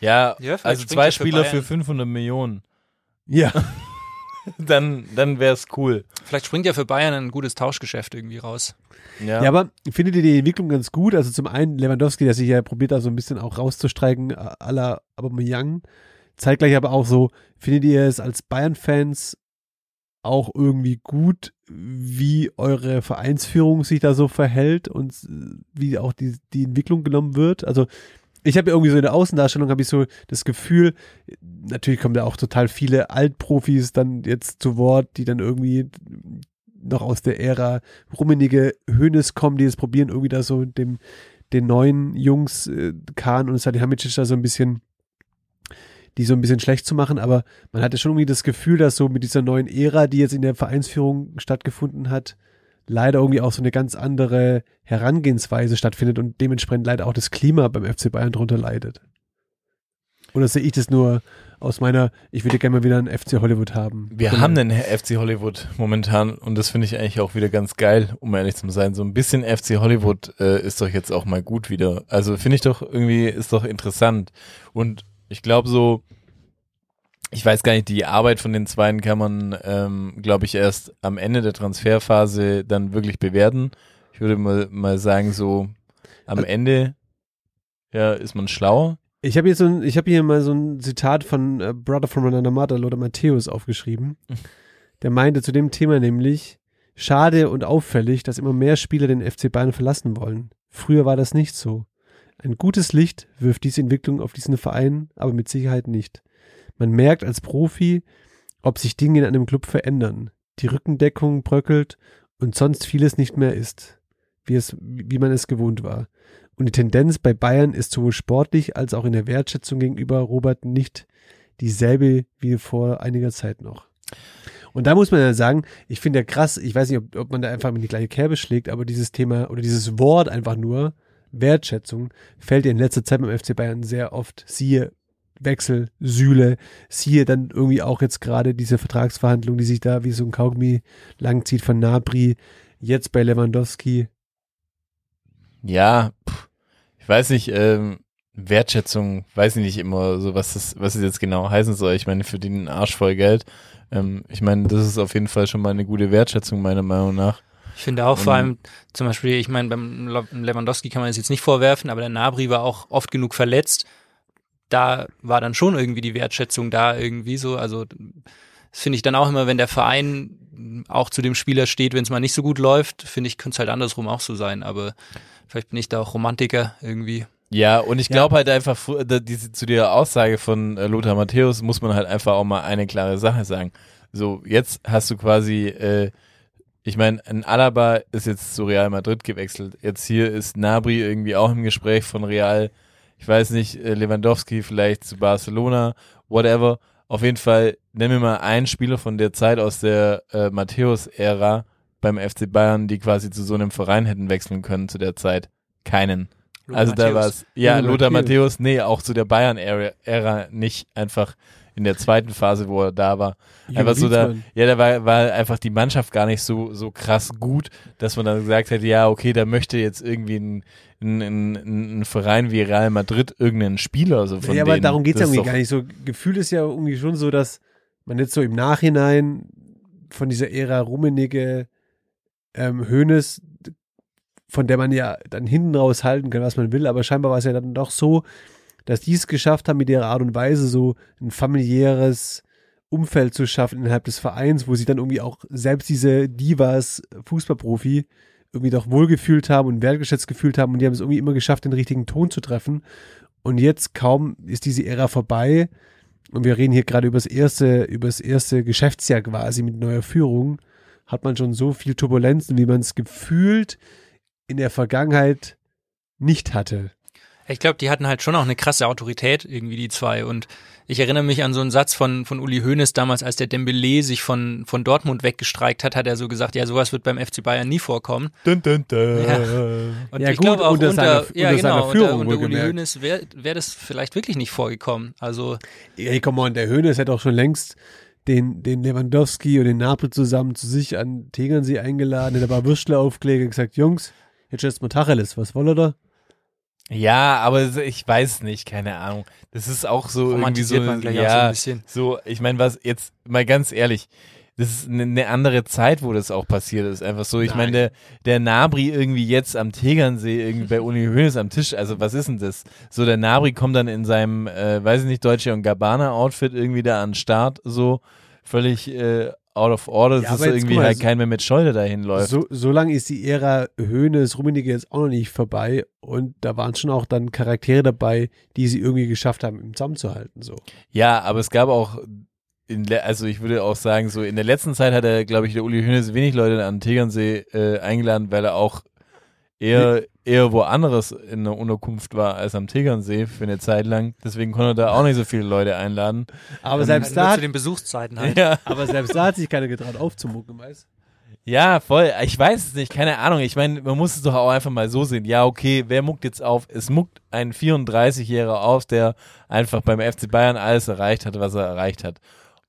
Ja, Ja, vielleicht also zwei er für Spieler für Bayern. 500 Millionen. Ja, Dann, dann wär's cool. Vielleicht springt ja für Bayern ein gutes Tauschgeschäft irgendwie raus. Ja. ja, aber findet ihr die Entwicklung ganz gut? Also zum einen Lewandowski, der sich ja probiert, da so ein bisschen auch rauszusteigen, à la Aubameyang. Zeitgleich aber auch so, findet ihr es als Bayern-Fans auch irgendwie gut, wie eure Vereinsführung sich da so verhält und äh, wie auch die, die Entwicklung genommen wird? Also ich habe irgendwie so in der Außendarstellung habe ich so das Gefühl, natürlich kommen da auch total viele Altprofis dann jetzt zu Wort, die dann irgendwie noch aus der Ära Rummenige Hönes kommen, die jetzt probieren, irgendwie da so dem, den neuen Jungs, äh, Kahn und Salihamidzic da so ein bisschen, die so ein bisschen schlecht zu machen, aber man hatte schon irgendwie das Gefühl, dass so mit dieser neuen Ära, die jetzt in der Vereinsführung stattgefunden hat, leider irgendwie auch so eine ganz andere Herangehensweise stattfindet und dementsprechend leider auch das Klima beim FC Bayern drunter leidet. Oder sehe ich das nur aus meiner, ich würde gerne mal wieder einen FC Hollywood haben. Wir Genau. haben den FC Hollywood momentan und das finde ich eigentlich auch wieder ganz geil, um ehrlich zu sein. So ein bisschen FC Hollywood äh, ist doch jetzt auch mal gut wieder. Also finde ich doch irgendwie, ist doch interessant. Und ich glaube so, ich weiß gar nicht, die Arbeit von den Zweien kann man, ähm, glaube ich, erst am Ende der Transferphase dann wirklich bewerten. Ich würde mal, mal sagen, so am Also- Ende ja, ist man schlauer. Ich habe hier so ein, ich habe hier mal so ein Zitat von äh, Brother from Another Mother, Lothar Matthäus, aufgeschrieben. Der meinte zu dem Thema nämlich, schade und auffällig, dass immer mehr Spieler den FC Bayern verlassen wollen. Früher war das nicht so. Ein gutes Licht wirft diese Entwicklung auf diesen Verein, aber mit Sicherheit nicht. Man merkt als Profi, ob sich Dinge in einem Club verändern. Die Rückendeckung bröckelt und sonst vieles nicht mehr ist, wie es, wie man es gewohnt war. Und die Tendenz bei Bayern ist sowohl sportlich als auch in der Wertschätzung gegenüber Robert nicht dieselbe wie vor einiger Zeit noch. Und da muss man ja sagen, ich finde ja krass, ich weiß nicht, ob, ob man da einfach mit die gleiche Kerbe schlägt, aber dieses Thema oder dieses Wort einfach nur, Wertschätzung, fällt in letzter Zeit beim FC Bayern sehr oft. Siehe Wechsel, Sühle, siehe dann irgendwie auch jetzt gerade diese Vertragsverhandlung, die sich da wie so ein Kaugummi langzieht von Nabri, jetzt bei Lewandowski. Ja, pff, ich weiß nicht, ähm, Wertschätzung, weiß ich nicht immer so, was das, was es jetzt genau heißen soll. Ich meine, für den Arsch voll Geld. Ähm, ich meine, das ist auf jeden Fall schon mal eine gute Wertschätzung, meiner Meinung nach. Ich finde auch vor Und- allem zum Beispiel, ich meine, beim Le- Lewandowski kann man das jetzt nicht vorwerfen, aber der Nabri war auch oft genug verletzt. Da war dann schon irgendwie die Wertschätzung da irgendwie so. Also das finde ich dann auch immer, wenn der Verein auch zu dem Spieler steht, wenn es mal nicht so gut läuft, finde ich, könnte es halt andersrum auch so sein. Aber vielleicht bin ich da auch Romantiker irgendwie. Ja, und ich glaube halt einfach, diese, zu der Aussage von äh, Lothar Matthäus muss man halt einfach auch mal eine klare Sache sagen. So, jetzt hast du quasi, äh, ich meine, ein Alaba ist jetzt zu Real Madrid gewechselt. Jetzt hier ist Nabri irgendwie auch im Gespräch von Real, ich weiß nicht, äh, Lewandowski vielleicht zu Barcelona, whatever. Auf jeden Fall, nenn mir mal einen Spieler von der Zeit aus der äh, Matthäus-Ära beim FC Bayern, die quasi zu so einem Verein hätten wechseln können zu der Zeit. Keinen. Lothar Also da Matthäus. war es, ja, Lothar. Matthäus, nee, auch zu der Bayern-Ära nicht einfach in der zweiten Phase, wo er da war. Einfach so da, ja, da war, war einfach die Mannschaft gar nicht so, so krass gut, dass man dann gesagt hätte, ja, okay, da möchte jetzt irgendwie ein, ein, ein, ein Verein wie Real Madrid irgendeinen Spieler so von ja, aber denen. darum geht's ja Das ist irgendwie gar nicht so. Gefühl ist ja irgendwie schon so, dass man jetzt so im Nachhinein von dieser Ära Rummenigge, ähm, Hoeneß, von der man ja dann hinten raus halten kann, was man will, aber scheinbar war es ja dann doch so, dass die es geschafft haben, mit ihrer Art und Weise so ein familiäres Umfeld zu schaffen innerhalb des Vereins, wo sie dann irgendwie auch selbst diese Divas Fußballprofi irgendwie doch wohlgefühlt haben und wertgeschätzt gefühlt haben und die haben es irgendwie immer geschafft, den richtigen Ton zu treffen. Und jetzt kaum ist diese Ära vorbei und wir reden hier gerade über das erste, über das erste Geschäftsjahr quasi mit neuer Führung, hat man schon so viel Turbulenzen, wie man es gefühlt in der Vergangenheit nicht hatte. Ich glaube, die hatten halt schon auch eine krasse Autorität, irgendwie die zwei. Und ich erinnere mich an so einen Satz von, von Uli Hoeneß damals, als der Dembele sich von, von Dortmund weggestreikt hat, hat er so gesagt, ja, sowas wird beim FC Bayern nie vorkommen. Dun, dun, dun. Ja. Und Ja, ich glaube auch unter unter, seiner- ja, unter seiner genau, Führung unter, unter Uli. Hoeneß wäre wär das vielleicht wirklich nicht vorgekommen. Also Ey, come on, der Höhnes hätte auch schon längst den, den Lewandowski und den Napel zusammen zu sich an Tegernsee eingeladen, hätte aber Würstle aufgelegt und gesagt, Jungs, jetzt jetzt mal Tacheles, was wollt ihr da? Ja, aber ich weiß nicht, keine Ahnung. Das ist auch so irgendwie so, man gleich auch so ja, ein bisschen. so, ich meine, was jetzt mal ganz ehrlich, das ist eine, eine andere Zeit, wo das auch passiert ist. Einfach so, ich meine, der, der Nabri irgendwie jetzt am Tegernsee, irgendwie bei Uni Hoeneß am Tisch, also was ist denn das? So, der Nabri kommt dann in seinem, äh, weiß ich nicht, Deutsche und Gabbana-Outfit irgendwie da an den Start, so völlig äh, out of order, Ja, dass jetzt irgendwie mal, halt kein mehr mit Scholde dahin läuft. So, so lange ist die Ära Höhnes, Rummenigge jetzt auch noch nicht vorbei und da waren schon auch dann Charaktere dabei, die sie irgendwie geschafft haben, im zusammenzuhalten. So. Ja, aber es gab auch, in, also ich würde auch sagen, so in der letzten Zeit hat er, glaube ich, der Uli Hoeneß wenig Leute an Tegernsee äh, eingeladen, weil er auch eher, eher woanders in der Unterkunft war als am Tegernsee für eine Zeit lang. Deswegen konnte er da auch nicht so viele Leute einladen. Aber selbst, nur da zu hat, den Besuchszeiten halt. Ja, aber selbst da hat sich keiner getraut aufzumucken, weißt ja, voll. Ich weiß es nicht, keine Ahnung. Ich meine, man muss es doch auch einfach mal so sehen. Ja, okay, wer muckt jetzt auf? Es muckt ein 34-Jähriger auf, der einfach beim FC Bayern alles erreicht hat, was er erreicht hat.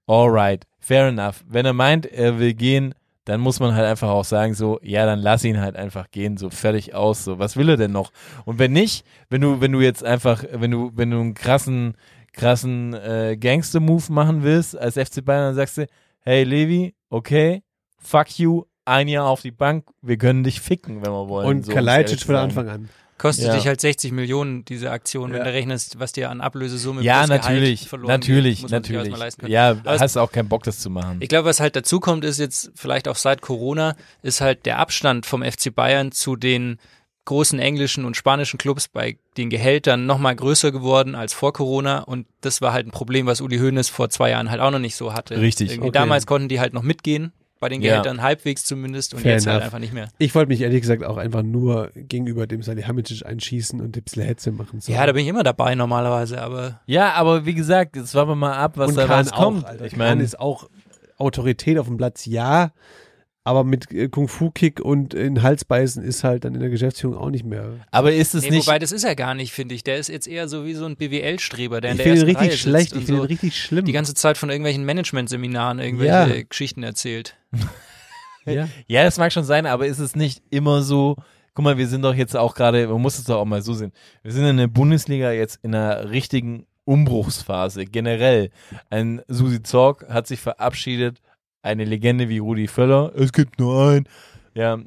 Alright, fair enough. Wenn er meint, er will gehen, dann muss man halt einfach auch sagen, so, ja, dann lass ihn halt einfach gehen, so fertig aus, so, was will er denn noch? Und wenn nicht, wenn du, wenn du jetzt einfach, wenn du, wenn du einen krassen, krassen äh, Gangster-Move machen willst als FC Bayern, dann sagst du, hey Levi, okay, fuck you, ein Jahr auf die Bank, wir können dich ficken, wenn wir wollen. Und so, Kalajdzic von. Anfang an. Kostet Ja. dich halt 60 Millionen, diese Aktion, wenn Ja. du rechnest, was dir an Ablösesumme Ja, natürlich, verloren natürlich, geht, natürlich. erstmal leisten können. Ja, Aber es- hast auch keinen Bock, das zu machen. Ich glaube, was halt dazu kommt, ist jetzt vielleicht auch seit Corona, ist halt der Abstand vom FC Bayern zu den großen englischen und spanischen Clubs bei den Gehältern nochmal größer geworden als vor Corona und das war halt ein Problem, was Uli Hoeneß vor zwei Jahren halt auch noch nicht so hatte. Richtig. Okay. Damals konnten die halt noch mitgehen, bei den Ja. Gehältern halbwegs zumindest und Fair jetzt halt enough. einfach nicht mehr. Ich wollte mich ehrlich gesagt auch einfach nur gegenüber dem Salihamidzic einschießen und ein bisschen Hetze machen. So. Ja, da bin ich immer dabei normalerweise, aber Ja, aber wie gesagt, jetzt warten wir mal ab, was und da Kahn was kommt. Auch, Alter. ich meine, ist auch Autorität auf dem Platz, ja. Aber mit äh, Kung-Fu-Kick und in Hals beißen ist halt dann in der Geschäftsführung auch nicht mehr. aber ist es nee, nicht, wobei das ist er gar nicht, finde ich. Der ist jetzt eher so wie so ein BWL-Streber, der in Ich der finde ihn ersten Reihe richtig schlecht, sitzt ich finde ihn so richtig schlimm. die ganze Zeit von irgendwelchen Management-Seminaren irgendwelche Ja. Geschichten erzählt. ja. ja, das mag schon sein, aber ist es nicht immer so guck mal, wir sind doch jetzt auch gerade, man muss es doch auch mal so sehen. Wir sind in der Bundesliga jetzt in einer richtigen Umbruchsphase. Generell. Ein Susi Zorg hat sich verabschiedet. Eine Legende wie Rudi Völler. Es gibt nur einen. Ja,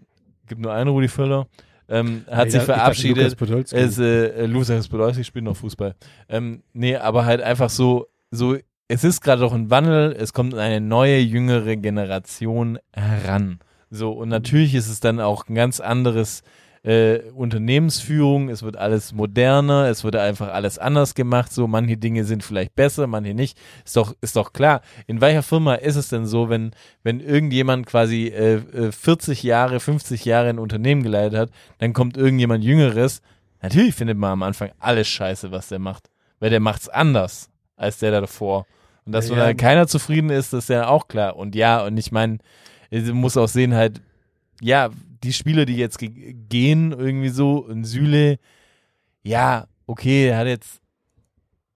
gibt nur einen Rudi Völler. Ähm, hat Nee, sich verabschiedet. Lukas. Es, äh, Lukas Podolski spielt noch Fußball. Ähm, nee, aber halt einfach so, so, es ist gerade doch ein Wandel, es kommt eine neue, jüngere Generation heran. So, und natürlich ist es dann auch ein ganz anderes äh, Unternehmensführung, es wird alles moderner, es wird einfach alles anders gemacht, so manche Dinge sind vielleicht besser, manche nicht. Ist doch, ist doch klar. In welcher Firma ist es denn so, wenn, wenn irgendjemand quasi äh, äh, 40 Jahre, 50 Jahre ein Unternehmen geleitet hat, dann kommt irgendjemand Jüngeres, natürlich findet man am Anfang alles scheiße, was der macht. Weil der macht's anders als der da davor. Und dass Ja, ja, ja. keiner zufrieden ist, ist ja auch klar. Und ja, und ich meine, muss auch sehen, halt, ja, die Spieler, die jetzt ge gehen, irgendwie so, und Süle, ja, okay, er hat jetzt,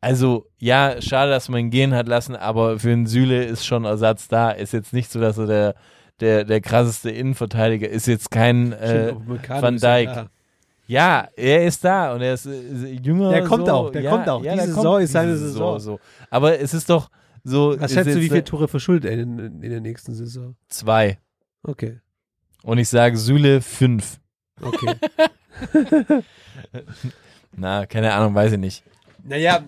also, ja, schade, dass man ihn gehen hat lassen, aber für einen Süle ist schon Ersatz da. Ist jetzt nicht so, dass er der, der, der krasseste Innenverteidiger ist jetzt kein äh, Van ist ja Dijk. Ja, er ist da und er ist, äh, jünger. Der kommt so. auch, der ja, kommt auch. Ja, Die der Saison kommt ist seine diese Saison. So. Aber es ist doch so. Was schätzt ist du, wie viele Tore verschuldet er in, in der nächsten Saison? Zwei. Okay. Und ich sage Süle fünf. Okay. Na, keine Ahnung, weiß ich nicht. naja,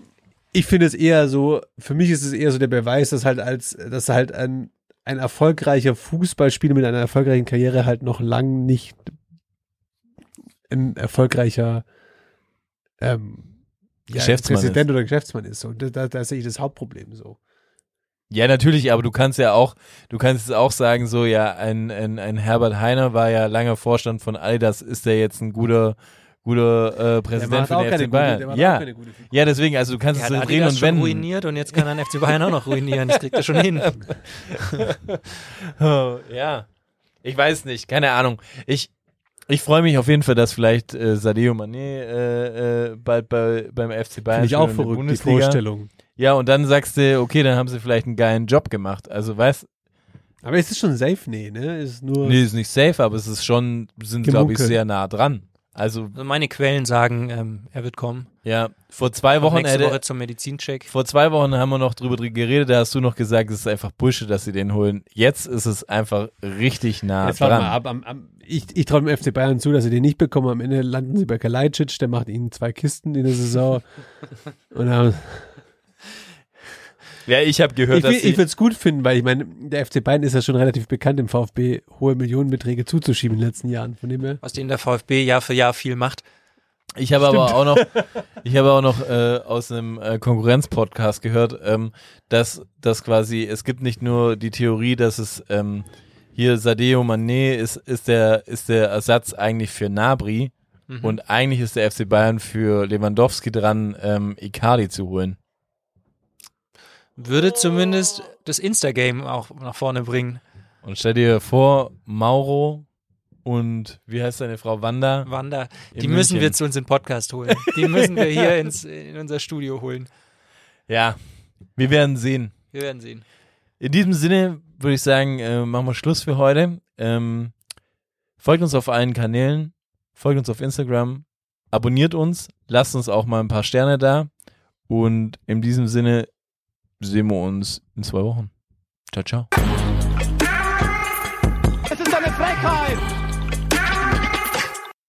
ich finde es eher so, für mich ist es eher so der Beweis, dass halt als, dass halt ein, ein erfolgreicher Fußballspieler mit einer erfolgreichen Karriere halt noch lang nicht ein erfolgreicher ähm, ja, Geschäftsmann Präsident oder Geschäftsmann ist. Und da, da, da sehe ich das Hauptproblem so. Ja, natürlich, aber du kannst ja auch, du kannst es auch sagen, so, ja, ein, ein, ein Herbert Heiner war ja lange Vorstand von Adidas, ist der jetzt ein guter, guter äh, Präsident für den FC Bayern? der macht auch ja, keine gute Figur. ja, deswegen, also du kannst Er es hat so drehen und schon wenden. ruiniert und jetzt kann er den FC Bayern auch noch ruinieren. Das kriegt er schon hin. Oh, ja. Ich weiß nicht, keine Ahnung. Ich, ich freue mich auf jeden Fall, dass vielleicht äh, Sadio Mané äh, äh, bald bei, beim FC Bayern Finde ich auch der verrückt, die Bundesliga. Vorstellung. Ja, und dann sagst du, okay, dann haben sie vielleicht einen geilen Job gemacht. Also, weißt Aber ist es schon safe? Nee, ne? Ist nur. nee, ist nicht safe, aber es ist schon, sind, glaube ich, sehr nah dran. Also, Also meine Quellen sagen, ähm, er wird kommen. ja, vor zwei Wochen Nächste hätte, Woche zum Medizincheck. vor zwei Wochen haben wir noch drüber geredet, da hast du noch gesagt, es ist einfach Bullshit, dass sie den holen. Jetzt ist es einfach richtig nah Jetzt warte dran. mal ab. Am, am, ich ich traue dem FC Bayern zu, dass sie den nicht bekommen. Am Ende landen sie bei Kalajdzic, der macht ihnen zwei Kisten in der Saison. Und dann, Ja, ich habe gehört, ich dass ich würde es gut finden, weil ich meine, der FC Bayern ist ja schon relativ bekannt, im VfB hohe Millionenbeträge zuzuschieben in den letzten Jahren. Von dem her. Was den der VfB Jahr für Jahr viel macht. Ich habe aber auch noch, ich habe auch noch äh, aus einem äh, Konkurrenz-Podcast gehört, ähm, dass, dass quasi es gibt nicht nur die Theorie, dass es ähm, hier Sadeo Mané ist, ist der ist der Ersatz eigentlich für Nabri und eigentlich ist der FC Bayern für Lewandowski dran, ähm, Icardi zu holen. Würde zumindest das Insta-Game auch nach vorne bringen. Und stell dir vor, Mauro und wie heißt seine Frau Wanda? Wanda, die müssen wir zu uns in den Podcast holen. Die müssen wir hier ins, in unser Studio holen. Ja, wir werden sehen. Wir werden sehen. In diesem Sinne würde ich sagen, äh, machen wir Schluss für heute. Ähm, folgt uns auf allen Kanälen, folgt uns auf Instagram, abonniert uns, lasst uns auch mal ein paar Sterne da. Und in diesem Sinne sehen wir uns in zwei Wochen. Ciao, ciao. Es ist eine Frechheit!